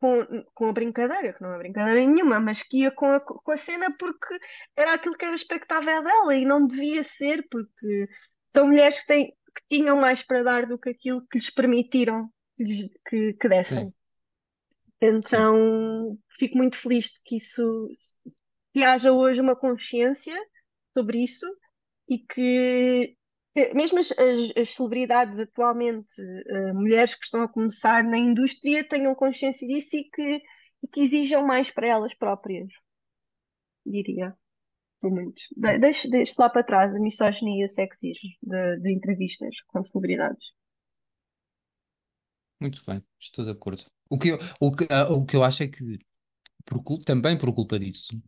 com, com a brincadeira, que não é brincadeira nenhuma, mas que ia com a, com a cena porque era aquilo que era expectável dela e não devia ser, porque são mulheres que, têm, que tinham mais para dar do que aquilo que lhes permitiram que, que, que dessem. Sim. Então, fico muito feliz de que isso, que haja hoje uma consciência sobre isso e que mesmo as, as- as celebridades atualmente, eh, mulheres que estão a começar na indústria, tenham consciência disso e que, e que exijam mais para elas próprias, diria. De, deixe, deixe lá para trás a misoginia e o sexismo de, de entrevistas com celebridades. Muito bem, estou de acordo. O que eu, o que, ah, o que eu acho é que, por também por culpa disso,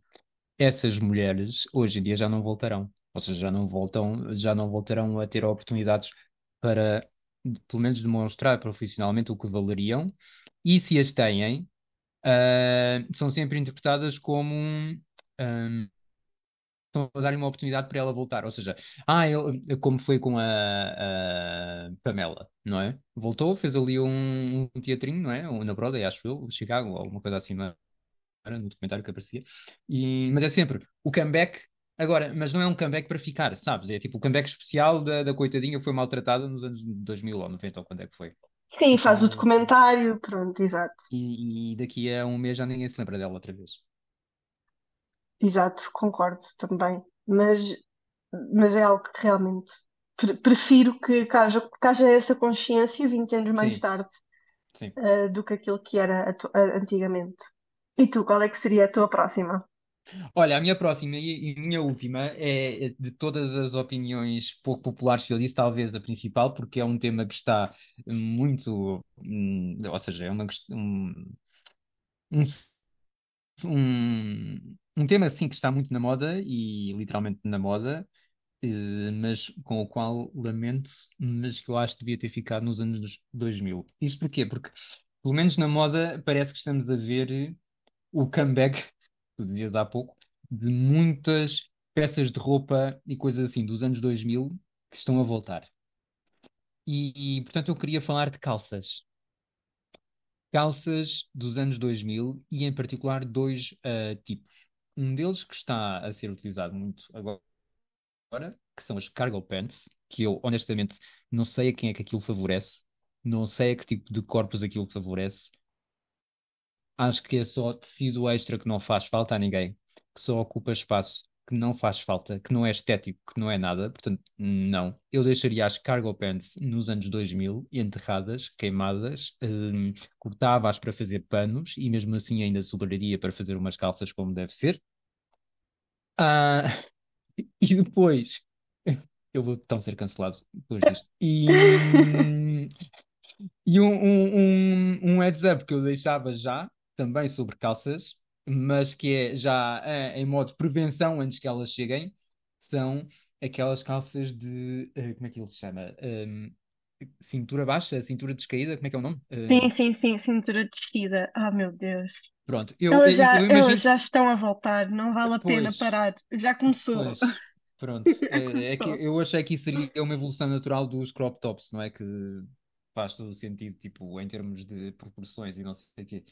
essas mulheres hoje em dia já não voltarão. Ou seja, já não voltam, já não voltarão a ter oportunidades para, pelo menos, demonstrar profissionalmente o que valeriam. E se as têm, ah, são sempre interpretadas como um, ah, estão a dar uma oportunidade para ela voltar. Ou seja, ah, eu, como foi com a, a Pamela, não é? Voltou, fez ali um, um teatrinho, não é? Na Broadway, acho eu, Chicago, alguma coisa assim, era? No documentário que aparecia. E, mas é sempre o comeback. Agora, mas não é um comeback para ficar, sabes? É tipo o comeback especial da, da coitadinha que foi maltratada nos anos 2000 ou 90 ou quando é que foi. Sim, faz o Então, documentário, pronto, exato. e, e daqui a um mês já ninguém se lembra dela outra vez. Exato, concordo também. Mas, mas é algo que realmente pre- prefiro que, que haja, que haja essa consciência 20 anos mais Sim, tarde, sim. eh, do que aquilo que era atu- antigamente. E tu, qual é que seria a tua próxima? Olha, a minha próxima e e minha última é é de todas as opiniões pouco populares que eu disse, talvez a principal, porque é um tema que está muito, hum, ou seja, é uma, quest- um, um, um, um tema assim que está muito na moda e literalmente na moda, eh, mas com o qual lamento, mas que eu acho que devia ter ficado nos anos 2000. Isto porquê? Porque, pelo menos na moda, parece que estamos a ver o comeback, tu dizias há pouco, de muitas peças de roupa e coisas assim dos anos 2000 que estão a voltar. E, e, portanto, eu queria falar de calças. Calças dos anos 2000 e, em particular, dois ah, tipos. Um deles que está a ser utilizado muito agora, que são as cargo pants, que eu, honestamente, não sei a quem é que aquilo favorece, não sei a que tipo de corpos aquilo favorece, Acho que é só tecido extra que não faz falta a ninguém, que só ocupa espaço, que não faz falta, que não é estético, que não é nada. Portanto, não. Eu deixaria as cargo pants nos anos 2000 enterradas, queimadas, hum, cortava-as para fazer panos e mesmo assim ainda sobraria para fazer umas calças como deve ser. Ah, e depois, eu vou tão ser cancelado depois disto. E, hum, e um, um, um, um heads up que eu deixava já, também sobre calças, mas que é já eh, em modo prevenção antes que elas cheguem, são aquelas calças de. eh, como é que ele se chama? Ahm, cintura baixa, cintura descaída, como é que é o nome? Sim, Ahm, sim, sim, cintura descida. Ah, meu Deus. pronto, eu, Elas eu, já, eu elas imagino. já estão a voltar, não vale a pena Pois, parar. Já começou. pois, pronto. Já É, é que começou. eu achei que isso seria uma evolução natural dos crop tops, não é? Que faz todo o sentido, tipo, em termos de proporções e não sei o quê.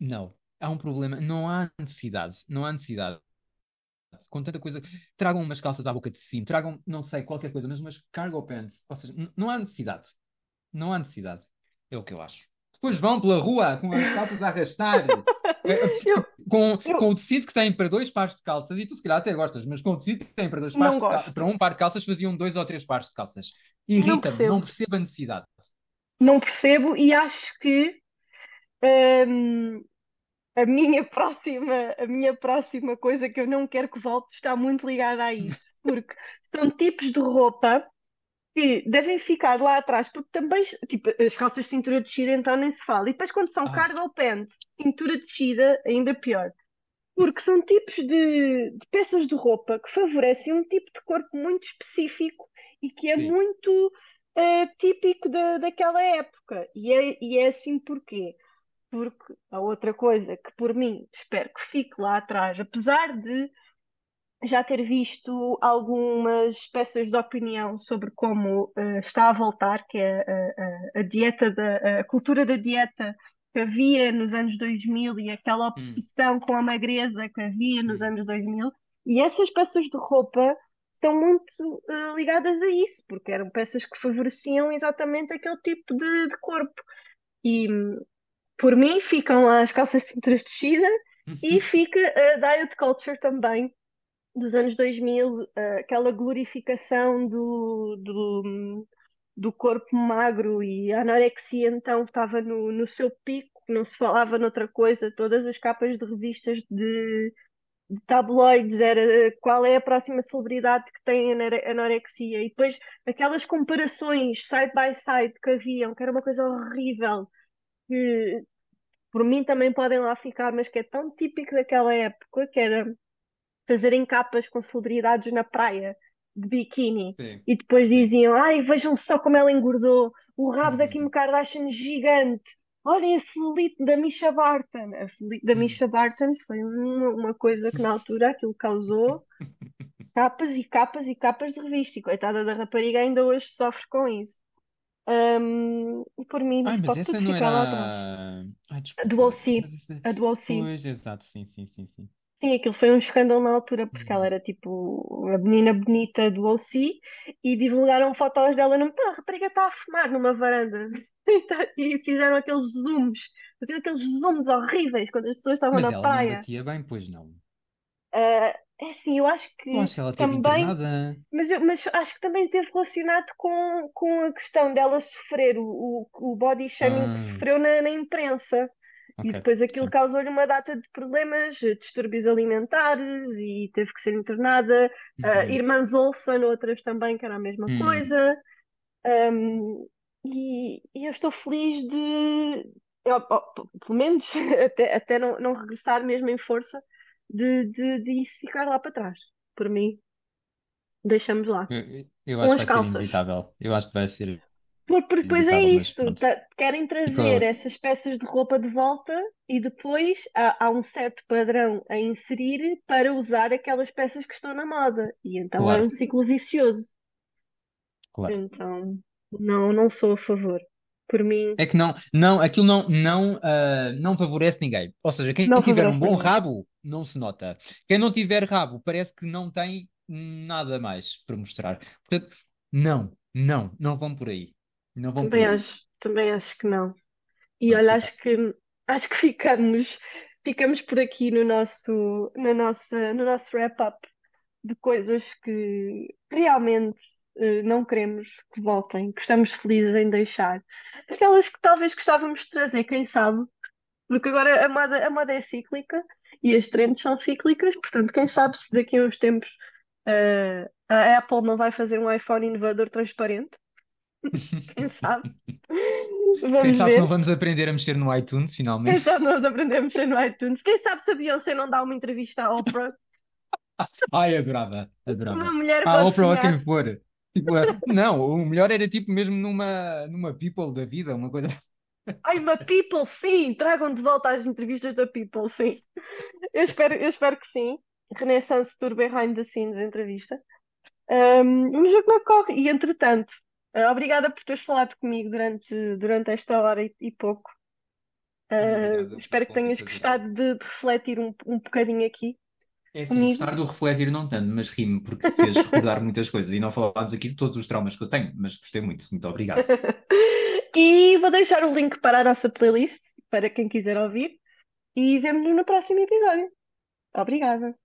Não, há um problema, não há necessidade, não há necessidade. Com tanta coisa, tragam umas calças à boca de cima, tragam, não sei, qualquer coisa, mas umas cargo pants, ou seja, não há necessidade, não há necessidade, é o que eu acho. Depois vão pela rua com as calças a arrastar, eh, Eu, com, eu com o tecido que têm para dois pares de calças, e tu se calhar até gostas, mas com o tecido que têm para dois não pares cal- para um par de calças faziam dois ou três pares de calças. Não Irrita-me, não percebo. percebo a necessidade. Não percebo e acho que hum, a minha próxima, a minha próxima coisa que eu não quero que volte está muito ligada a isso, porque são tipos de roupa que devem ficar lá atrás, porque também, tipo, as calças de cintura descida então nem se fala. E depois quando são Ai, cargo pants, cintura descida, ainda pior. Porque são tipos de, de peças de roupa que favorecem um tipo de corpo muito específico e que é sim, muito eh, típico da, daquela época. E é, e é assim porquê? Porque a outra coisa que por mim espero que fique lá atrás, apesar de já ter visto algumas peças de opinião sobre como eh, está a voltar, que é a, a- a dieta da, a cultura da dieta que havia nos anos 2000 e aquela hum, obsessão com a magreza que havia nos hum, anos 2000. E essas peças de roupa estão muito eh, ligadas a isso, porque eram peças que favoreciam exatamente aquele tipo de, de corpo. E hum, por mim ficam lá as calças de cintura descida e fica a diet culture também dos anos 2000, eh, aquela glorificação do, do, do corpo magro e a anorexia então estava no, no seu pico, não se falava noutra coisa, todas as capas de revistas de, de tabloides era qual é a próxima celebridade que tem anore- anorexia. E depois aquelas comparações side by side que haviam, que era uma coisa horrível, que por mim também podem lá ficar, mas que é tão típico daquela época, que era fazerem capas com celebridades na praia de biquíni sim, e depois diziam: Ai, vejam só como ela engordou, o rabo da Kim Uhum, Kardashian gigante. Olhem a celulite da Misha Barton. A celulite da uhum. Misha Barton foi uma, uma coisa que na altura aquilo causou capas e capas e capas de revista. E coitada da rapariga ainda hoje sofre com isso. E por mim Ai, mas essa não ficar lá atrás. era. Ai, A do desculpa. OC, essa. a do OC. Pois, exato, sim, sim, sim, sim. Sim, aquilo foi um escândalo na altura, porque ela Uhum. era tipo a menina bonita do OC e divulgaram fotos dela num. Pá, a rapariga está a fumar numa varanda. E tá- e fizeram aqueles zooms, fizeram aqueles zooms horríveis quando as pessoas estavam Mas na ela não praia. batia bem, pois não. Ah, é assim, eu acho que que ela esteve também, internada. mas, eu, mas acho que também esteve relacionado com, com a questão dela sofrer o, o, body shaming que Ah, sofreu na, na imprensa. E ok, depois aquilo sim. causou-lhe uma data de problemas, distúrbios alimentares e teve que ser internada. Uh, Uhum. irmãs Olsen, outras também, que era a mesma Hum. coisa. Um, e, e eu estou feliz de, eu, pelo menos até, até não, não regressar mesmo em força, de, de, de isso ficar lá para trás. Por mim, deixamos lá. Eu, eu acho que vai ser calças. inevitável. Eu acho que vai ser Por- Porque depois é pronto. tá- querem trazer essas peças de roupa de volta e depois há, há um certo padrão a inserir para usar aquelas peças que estão na moda. E então é Claro, um ciclo vicioso. claro. Então, não, não sou a favor. Por mim, É que não, não, aquilo não, não, ah, não favorece ninguém. Ou seja, quem não tiver um bom ninguém. rabo, não se nota. Quem não tiver rabo, parece que não tem nada mais para mostrar. Portanto, não, não, não vão por aí. Não vão por Também aí. acho, também acho que não. E Pronto, olha, acho que acho que ficamos, ficamos por aqui no nosso, na nossa, no nosso wrap-up de coisas que realmente eh, não queremos que voltem, que estamos felizes em deixar. Aquelas que talvez gostávamos de trazer, quem sabe? Porque agora a moda, a moda é cíclica e as trends são cíclicas, portanto, quem sabe se daqui a uns tempos eh, a Apple não vai fazer um iPhone inovador transparente? Quem sabe? Quem Vamos sabe se não ver. vamos aprender a mexer no iTunes, Quem finalmente. sabe nós aprendemos a no iTunes? Quem sabe se a Beyoncé não dá uma entrevista à Oprah? Ai, adorava, Uma adorava. mulher Ah, Oprah sonhar. quem for. Tipo, ah, não, o melhor era tipo mesmo numa, numa People da vida, uma coisa. Ai, uma People, sim! Tragam de volta as entrevistas da People, sim. Eu espero, eu espero que sim. Renaissance Tour Behind the Scenes entrevista. Ahm, vamos ver como é que corre. E entretanto, ah, obrigada por teres falado comigo durante, durante esta hora e, e pouco. Obrigado espero que tenhas gostado de, de refletir um, um bocadinho aqui É assim, comigo. gostar do refletir não tanto, mas rimo porque fez recordar muitas coisas e não falámos aqui de todos os traumas que eu tenho, mas gostei muito. Muito obrigado. E vou deixar o link para a nossa playlist para quem quiser ouvir. E vemo-nos no próximo episódio. Obrigada.